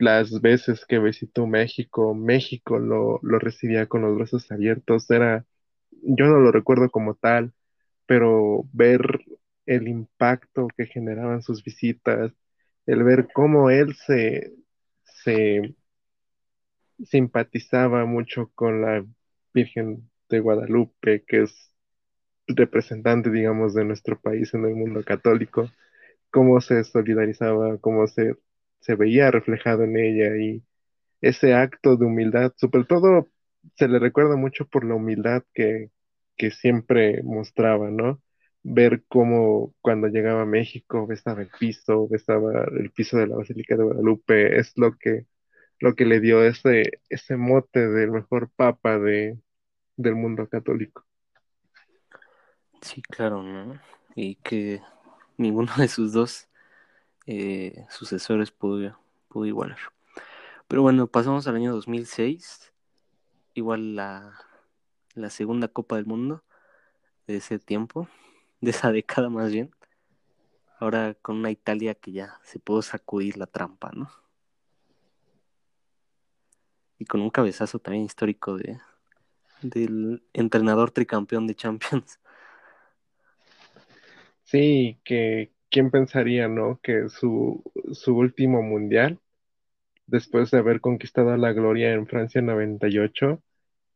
Las veces que visitó México, México lo, lo recibía con los brazos abiertos. Era, yo no lo recuerdo como tal, pero ver el impacto que generaban sus visitas, el ver cómo él se, se simpatizaba mucho con la Virgen de Guadalupe, que es representante, digamos, de nuestro país en el mundo católico, cómo se solidarizaba, cómo se, se veía reflejado en ella y ese acto de humildad, sobre todo se le recuerda mucho por la humildad que, que siempre mostraba, ¿no? Ver cómo cuando llegaba a México besaba el piso, besaba el piso de la Basílica de Guadalupe, es lo que, lo que le dio ese, ese mote del mejor papa de, del mundo católico. Sí, claro, ¿no? Y que ninguno de sus dos eh, sucesores pudo, pudo igualar. Pero bueno, pasamos al año 2006, igual la, la segunda Copa del Mundo de ese tiempo, de esa década más bien. Ahora con una Italia que ya se pudo sacudir la trampa, ¿no? Y con un cabezazo también histórico de del entrenador tricampeón de Champions. Sí, que quién pensaría, ¿no? Que su, su último mundial, después de haber conquistado la gloria en Francia 98,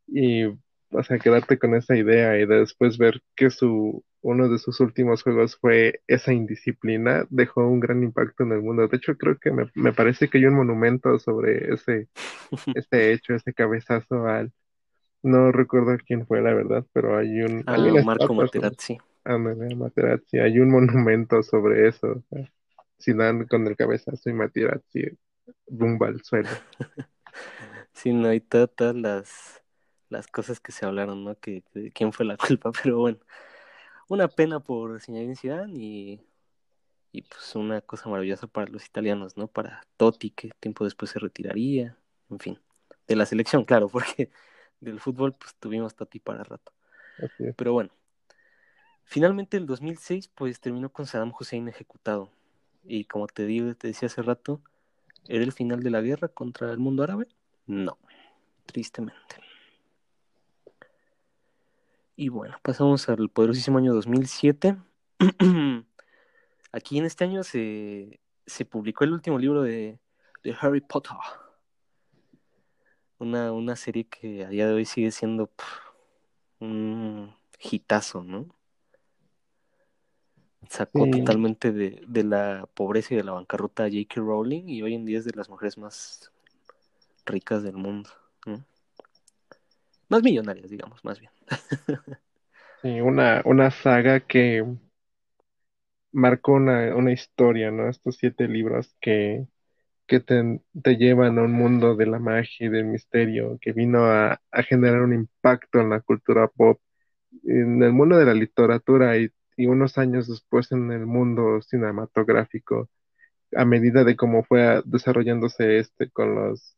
y, o sea, quedarte con esa idea y después ver que su, uno de sus últimos juegos fue esa indisciplina, dejó un gran impacto en el mundo. De hecho, creo que me, me parece que hay un monumento sobre ese, ese hecho, ese cabezazo al, no recuerdo quién fue la verdad, pero hay un... Ah, Marco Materazzi. Materazzi. Hay un monumento sobre eso. si dan con el cabezazo y Materazzi rumba al suelo. sí, no hay todas las, las cosas que se hablaron, ¿no? Que, quién fue la culpa, pero bueno. Una pena por Zinedine Zidane y, y pues una cosa maravillosa para los italianos, ¿no? Para Totti, que tiempo después se retiraría, en fin. De la selección, claro, porque del fútbol pues tuvimos Totti para rato. Pero bueno, Finalmente, el 2006, pues terminó con Saddam Hussein ejecutado. Y como te digo, te decía hace rato, ¿era el final de la guerra contra el mundo árabe? No, tristemente. Y bueno, pasamos al poderosísimo año 2007. Aquí en este año se, se publicó el último libro de, de Harry Potter. Una, una, serie que a día de hoy sigue siendo un hitazo, ¿no? Sacó totalmente de, de, la pobreza y de la bancarrota a J.K. Rowling y hoy en día es de las mujeres más ricas del mundo. Más millonarias, digamos, más bien. sí, una, una saga que, marcó una, una historia, ¿no? Estos siete libros que, que te, te llevan a un mundo de la magia y del misterio, que vino a, a generar un impacto en la cultura pop, en el mundo de la literatura y, y unos años después en el mundo cinematográfico, a medida de cómo fue desarrollándose este con los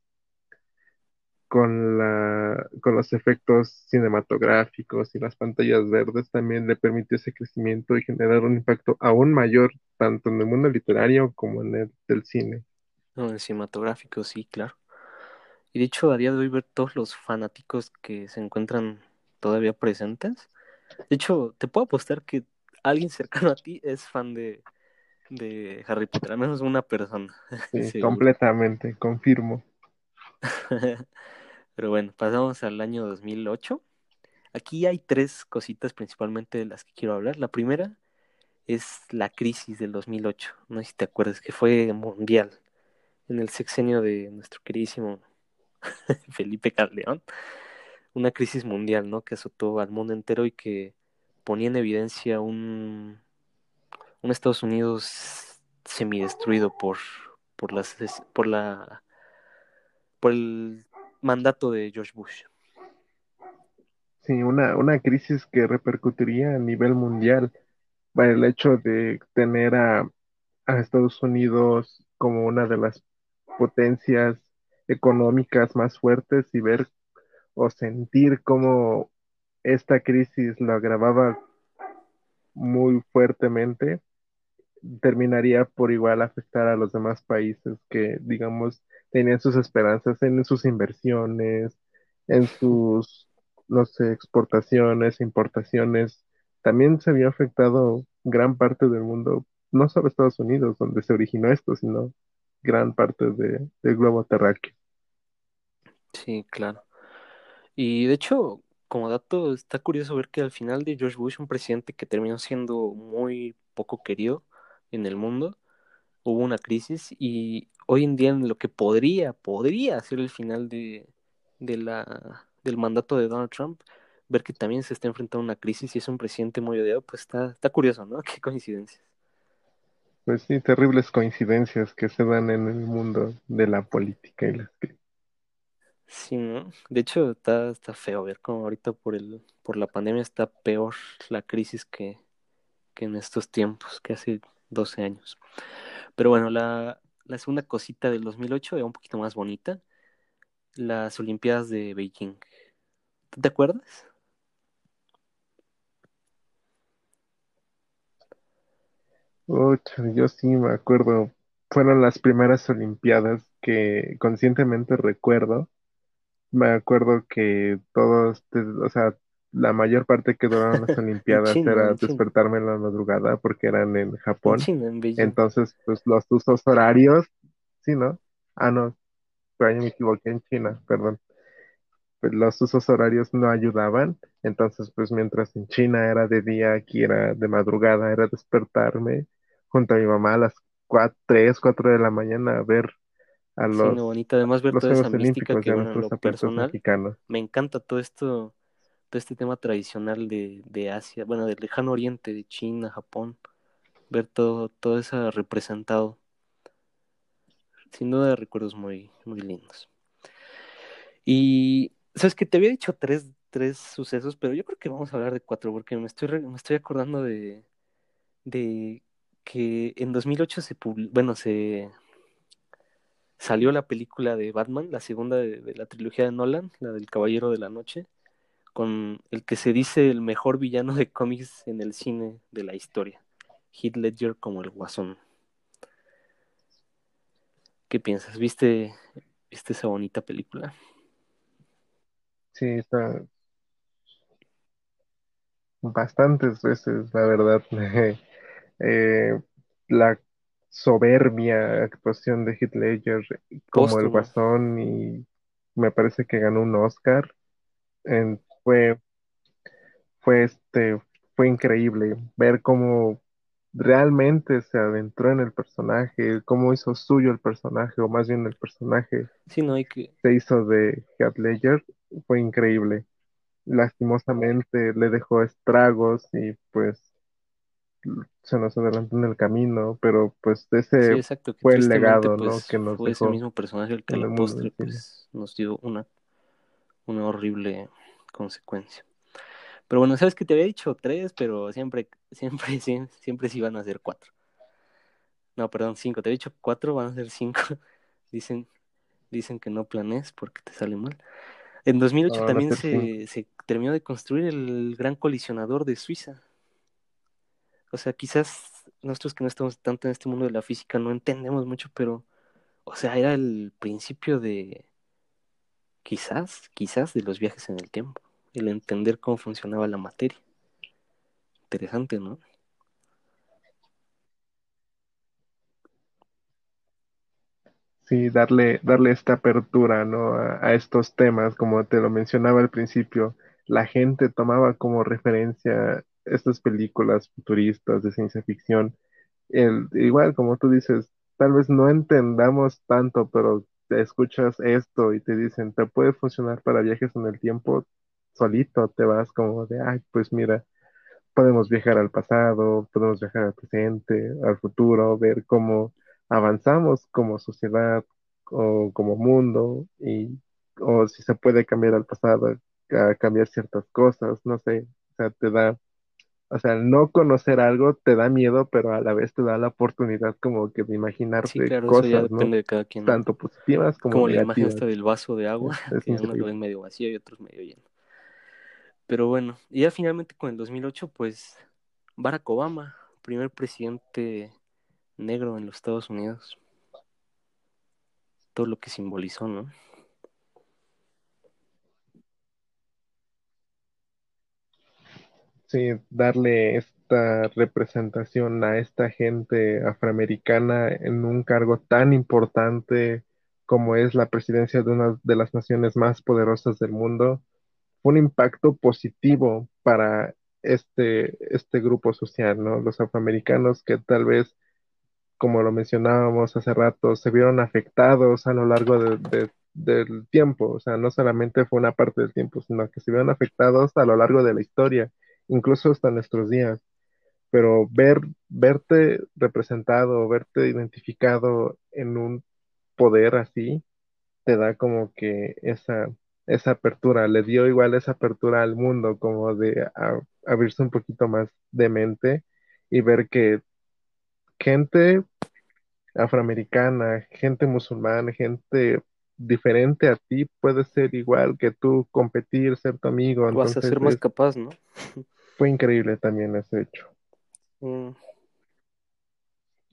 con la, con los efectos cinematográficos y las pantallas verdes también le permitió ese crecimiento y generar un impacto aún mayor tanto en el mundo literario como en el del cine. No, en cinematográfico, sí, claro. Y de hecho, a día de hoy ver todos los fanáticos que se encuentran todavía presentes. De hecho, te puedo apostar que alguien cercano a ti es fan de, de Harry Potter, al menos una persona. Sí, completamente, confirmo. Pero bueno, pasamos al año 2008. Aquí hay tres cositas principalmente de las que quiero hablar. La primera es la crisis del 2008. No sé si te acuerdas que fue mundial en el sexenio de nuestro queridísimo Felipe Caldeón. Una crisis mundial, ¿no? Que azotó al mundo entero y que ponía en evidencia un, un Estados Unidos semidestruido por, por, las, por la por el mandato de George Bush. Sí, una, una crisis que repercutiría a nivel mundial. El hecho de tener a, a Estados Unidos como una de las potencias económicas más fuertes y ver o sentir cómo esta crisis lo agravaba muy fuertemente, terminaría por igual afectar a los demás países que, digamos, tenían sus esperanzas en sus inversiones, en sus, no sé, exportaciones, importaciones. También se había afectado gran parte del mundo, no solo Estados Unidos, donde se originó esto, sino gran parte de, del globo terráqueo. Sí, claro. Y de hecho, como dato, está curioso ver que al final de George Bush, un presidente que terminó siendo muy poco querido en el mundo, hubo una crisis y hoy en día en lo que podría, podría ser el final de, del mandato de Donald Trump, ver que también se está enfrentando a una crisis y es un presidente muy odiado, pues está, está curioso, ¿no? Qué coincidencias. Pues sí, terribles coincidencias que se dan en el mundo de la política y las crisis. Sí, ¿no? De hecho, está, está feo ver cómo ahorita por el, por la pandemia está peor la crisis que, que en estos tiempos, que hace 12 años. Pero bueno, la, la segunda cosita del 2008 era un poquito más bonita, las Olimpiadas de Beijing. ¿Tú te acuerdas? Ocho, yo sí me acuerdo. Fueron las primeras Olimpiadas que conscientemente recuerdo. Me acuerdo que todos, o sea, la mayor parte que duraron las Olimpiadas era despertarme en la madrugada porque eran en Japón. China, en. Entonces, pues los usos horarios, sí, ¿no? Ah, no, ahí me equivoqué en China, perdón. Pues los usos horarios no ayudaban. Entonces, pues mientras en China era de día, aquí era de madrugada, era despertarme junto a mi mamá a las 4, 3, 4 de la mañana a ver a Sí, no, los, bonita. Además, ver los toda esa mística que, bueno, lo personal, mexicanos. me encanta todo esto, todo este tema tradicional de, de Asia, bueno, del lejano oriente, de China, Japón, ver todo, todo eso representado. Sin duda, recuerdos muy, muy lindos. Y, ¿sabes que Te había dicho tres, tres sucesos, pero yo creo que vamos a hablar de cuatro, porque me estoy, me estoy acordando de, de que en 2008 se publi- bueno, se salió la película de Batman, la segunda de, la trilogía de Nolan, la del Caballero de la Noche, con el que se dice el mejor villano de cómics en el cine de la historia, Heath Ledger como el Guasón. ¿Qué piensas? ¿Viste, viste esa bonita película? Sí, está bastantes veces, la verdad. Eh, la soberbia actuación de Heath Ledger como el. Guasón y me parece que ganó un Oscar. En- fue, fue este, fue increíble ver cómo realmente se adentró en el personaje, cómo hizo suyo el personaje, o más bien el personaje Sí, no hay que... se hizo de Heath Ledger, fue increíble. Lastimosamente le dejó estragos y pues se nos adelantó en el camino, pero pues Sí, ese exacto, fue el legado, ¿no? pues Que nos fue ese dejó mismo personaje el que postre pues nos dio una, una horrible consecuencia. Pero bueno, sabes que te había dicho tres, pero siempre, siempre, siempre, siempre sí van a ser cuatro. No, perdón, cinco. Te había dicho cuatro, van a ser cinco. Dicen, dicen que no planees porque te sale mal. En 2008 No, van a también se, se terminó de construir el gran colisionador de Suiza. O sea, quizás nosotros que no estamos tanto en este mundo de la física no entendemos mucho, pero, o sea, era el principio de, quizás, quizás de los viajes en el tiempo, el entender cómo funcionaba la materia. Interesante, ¿no? Sí, darle, darle esta apertura, ¿no? A, a estos temas, como te lo mencionaba al principio, la gente tomaba como referencia estas películas futuristas de ciencia ficción. El, igual, como tú dices, tal vez no entendamos tanto, pero escuchas esto y te dicen, te puede funcionar para viajes en el tiempo, solito te vas como de, ay, pues mira, podemos viajar al pasado, podemos viajar al presente, al futuro, ver cómo avanzamos como sociedad o como mundo y o si se puede cambiar al pasado, a cambiar ciertas cosas, no sé, o sea, te da, o sea, no conocer algo te da miedo, pero a la vez te da la oportunidad como que de Sí, imaginarte claro, eso ya cosas, ¿no? depende de cada quien. Tanto positivas como Como la imagen negativas. esta del vaso de agua, Es, que unos lo ven medio vacío y otros medio lleno. Pero bueno, y ya finalmente con el 2008, pues Barack Obama, primer presidente negro en los Estados Unidos. Todo lo que simbolizó, ¿no? Sí, darle esta representación a esta gente afroamericana en un cargo tan importante como es la presidencia de una de las naciones más poderosas del mundo, fue un impacto positivo para este, este grupo social, ¿no? Los afroamericanos que tal vez, como lo mencionábamos hace rato, se vieron afectados a lo largo de- de- del tiempo, o sea, no solamente fue una parte del tiempo, sino que se vieron afectados a lo largo de la historia, incluso hasta nuestros días. Pero ver, verte representado, verte identificado en un poder así, te da como que esa, esa apertura, le dio igual esa apertura al mundo, como de a- abrirse un poquito más de mente y ver que gente afroamericana, gente musulmana, gente diferente a ti puede ser igual que tú, competir, ser tu amigo, Vas a entonces ser más es- capaz, ¿no? fue increíble también ese hecho. Mm,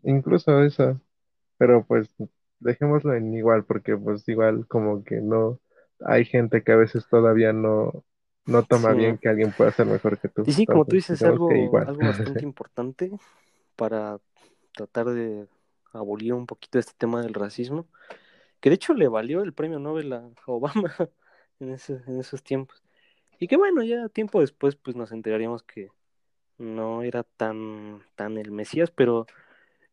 Incluso eso, pero pues dejémoslo en igual, porque pues igual como que no, hay gente que a veces todavía no, no toma Sí. bien que alguien pueda ser mejor que tú. Y sí, como tú Entonces, dices, algo, algo bastante importante para tratar de abolir un poquito este tema del racismo, que de hecho le valió el premio Nobel a Obama en, en esos tiempos. Y que bueno, ya tiempo después pues nos enteraríamos que no era tan, tan el Mesías, pero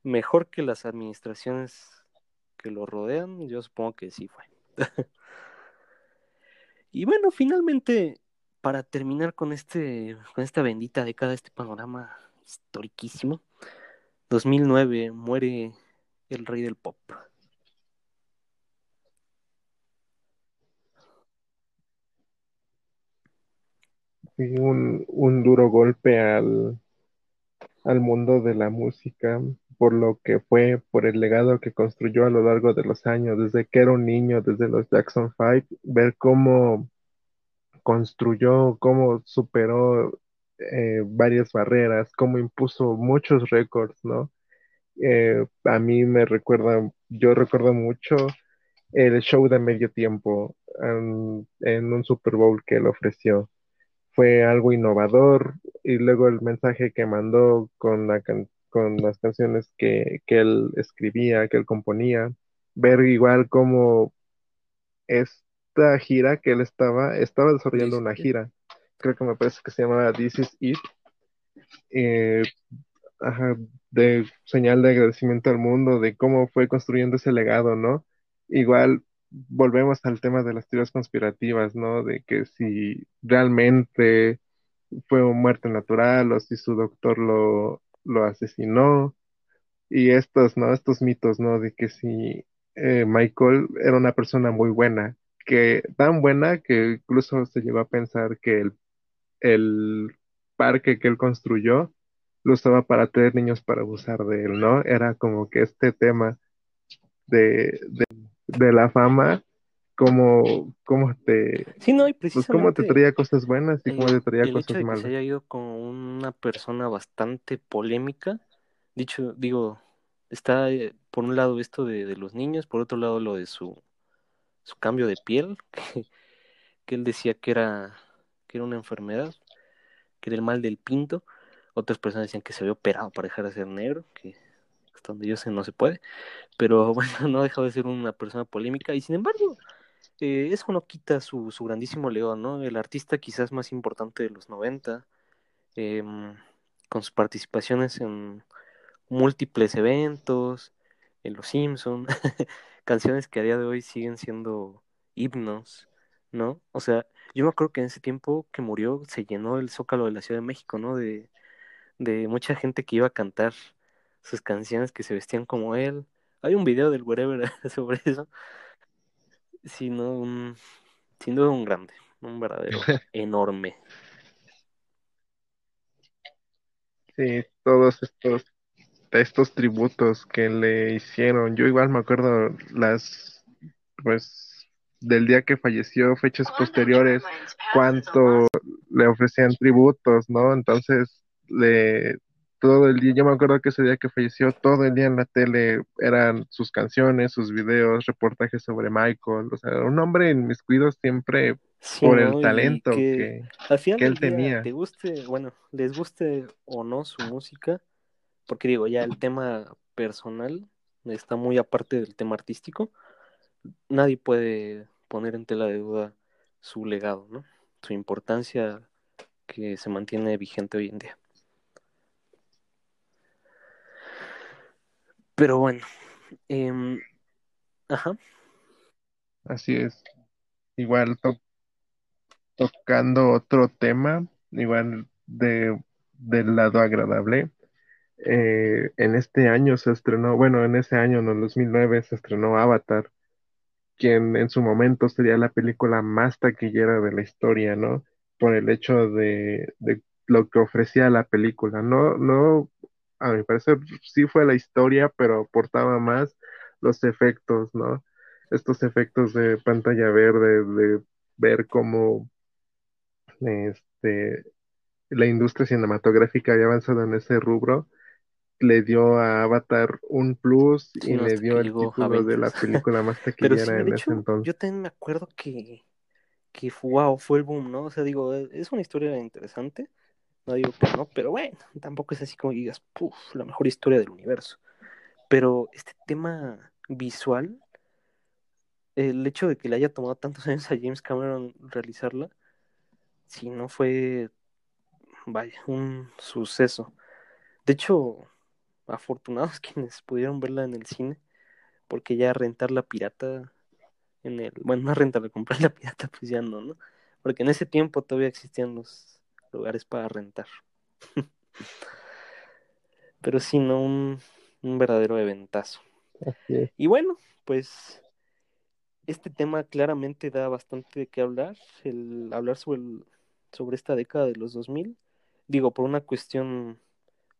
mejor que las administraciones que lo rodean, yo supongo que sí fue. Y bueno, finalmente, para terminar con este, con esta bendita década, este panorama historiquísimo, 2009 muere el rey del pop. Un, un duro golpe al, al mundo de la música, por lo que fue, por el legado que construyó a lo largo de los años, desde que era un niño, desde los Jackson Five, ver cómo construyó, cómo superó eh, varias barreras, cómo impuso muchos récords, ¿no? Eh, a mí me recuerda, yo recuerdo mucho el show de medio tiempo en un Super Bowl que él ofreció. Fue algo innovador y luego el mensaje que mandó con, la can con las canciones que, que él escribía, que él componía, ver igual cómo esta gira que él estaba, estaba desarrollando una gira, creo que me parece que se llamaba This Is It, eh, ajá, de señal de agradecimiento al mundo, de cómo fue construyendo ese legado, ¿no? Igual volvemos al tema de las teorías conspirativas, ¿no? De que si realmente fue muerte natural o si su doctor lo, lo asesinó y estos, ¿no? Estos mitos, ¿no? De que si eh, Michael era una persona muy buena, que tan buena que incluso se llegó a pensar que el, el parque que él construyó lo usaba para tener niños para abusar de él, ¿no? Era como que este tema de, de la fama, como, como te, Sí, no, y pues cómo te precisamente traía cosas buenas y cómo te traía el hecho cosas de que se malas. haya ido con una persona bastante polémica, dicho, digo, está eh, por un lado esto de, de los niños, por otro lado lo de su, su cambio de piel, que, que él decía que era, que era una enfermedad, que era el mal del pinto. Otras personas decían que se había operado para dejar de ser negro, que donde yo sé no se puede. Pero bueno, no ha dejado de ser una persona polémica y sin embargo, eh, eso no quita su, su grandísimo legado, ¿no? El artista quizás más importante de los 90, eh, con sus participaciones en múltiples eventos, en Los Simpson, canciones que a día de hoy siguen siendo himnos, ¿no? O sea, yo me acuerdo que en ese tiempo que murió se llenó el Zócalo de la Ciudad de México, ¿no? De, de mucha gente que iba a cantar sus canciones que se vestían como él. Hay un video del Wherever sobre eso. Sí, no, un, sin duda un grande, un verdadero enorme. Sí, todos estos, estos tributos que le hicieron. Yo igual me acuerdo las, pues, del día que falleció, fechas posteriores, cuánto le ofrecían tributos, ¿no? Entonces, le, todo el día, yo me acuerdo que ese día que falleció, todo el día en la tele eran sus canciones, sus videos, reportajes sobre Michael, o sea, un hombre en mis cuidos siempre Sí, por el talento que que, al final que del él tenía. te guste, bueno, les guste o no su música, porque digo, ya el tema personal está muy aparte del tema artístico, nadie puede poner en tela de duda su legado, ¿no? Su importancia que se mantiene vigente hoy en día. Pero bueno, em, ajá, Así es. Igual to- tocando otro tema, igual de, del lado agradable. eh, en este año se estrenó, bueno, en ese año, en el 2009, se estrenó Avatar, quien en su momento sería la película más taquillera de la historia, ¿no? Por el hecho de, de lo que ofrecía la película. No, no, a mi parecer sí fue la historia, pero aportaba más los efectos, ¿no? Estos efectos de pantalla verde, de ver cómo este, la industria cinematográfica había avanzado en ese rubro, le dio a Avatar un plus sí, y le dio el título de la película más Pero sí, taquillera en ese entonces. yo también me acuerdo que, que wow, fue el boom, ¿no? O sea, digo, es una historia interesante, no digo que no, pero bueno, tampoco es así como que digas, puff, la mejor historia del universo. Pero este tema visual, el hecho de que le haya tomado tantos años a James Cameron realizarla, sí, no fue, vaya, un suceso. De hecho, afortunados quienes pudieron verla en el cine, porque ya rentar la pirata en el, bueno, no rentar, comprar la pirata, pues ya no, ¿no? Porque en ese tiempo todavía existían los lugares para rentar. Pero sí, no, un, un verdadero eventazo. Y bueno, pues este tema claramente da bastante de qué hablar, el hablar sobre, el- sobre esta década de los 2000, digo, por una cuestión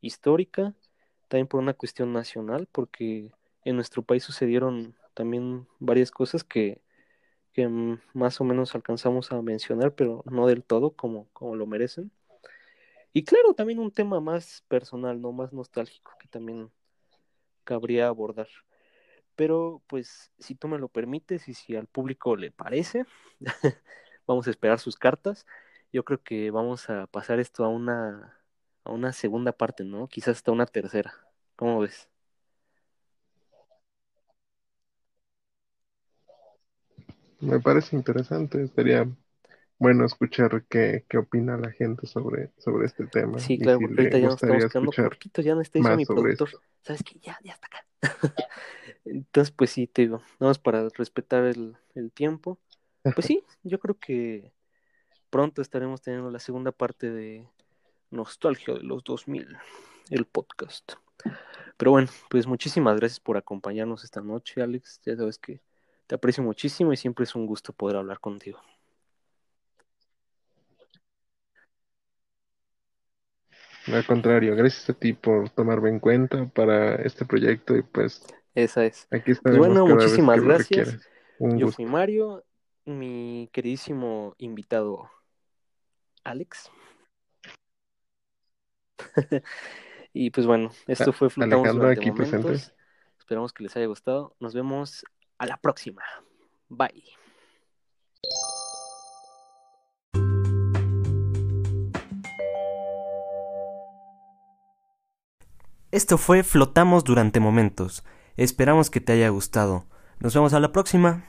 histórica, también por una cuestión nacional, porque en nuestro país sucedieron también varias cosas que, que más o menos alcanzamos a mencionar, pero no del todo como, como lo merecen. Y claro, también un tema más personal, no más nostálgico, que también cabría abordar. Pero pues si tú me lo permites y si al público le parece, vamos a esperar sus cartas. Yo creo que vamos a pasar esto a una, a una segunda parte, ¿no? Quizás hasta una tercera. ¿Cómo ves? Me parece interesante, sería bueno escuchar qué, qué opina la gente sobre, sobre este tema Sí, claro, si porque ahorita ya nos estamos quedando cortitos, ya no está más mi productor. esto. ¿Sabes qué? Ya, ya está acá. Entonces, pues sí, te digo, vamos para respetar el, el tiempo. Pues sí, yo creo que pronto estaremos teniendo la segunda parte de Nostalgia de los 2000. el podcast. Pero bueno, pues muchísimas gracias por acompañarnos esta noche, Alex. Ya sabes que te aprecio muchísimo y siempre es un gusto poder hablar contigo. Al contrario, gracias a ti por tomarme en cuenta para este proyecto y pues Esa es. aquí Pues bueno, muchísimas gracias. Yo gusto. fui Mario, mi queridísimo invitado Alex. y pues bueno, esto fue Flotamos Alejandro aquí momentos. presente. Esperamos que les haya gustado. Nos vemos a la próxima. Bye. Esto fue Flotamos durante momentos. Esperamos que te haya gustado. Nos vemos a la próxima.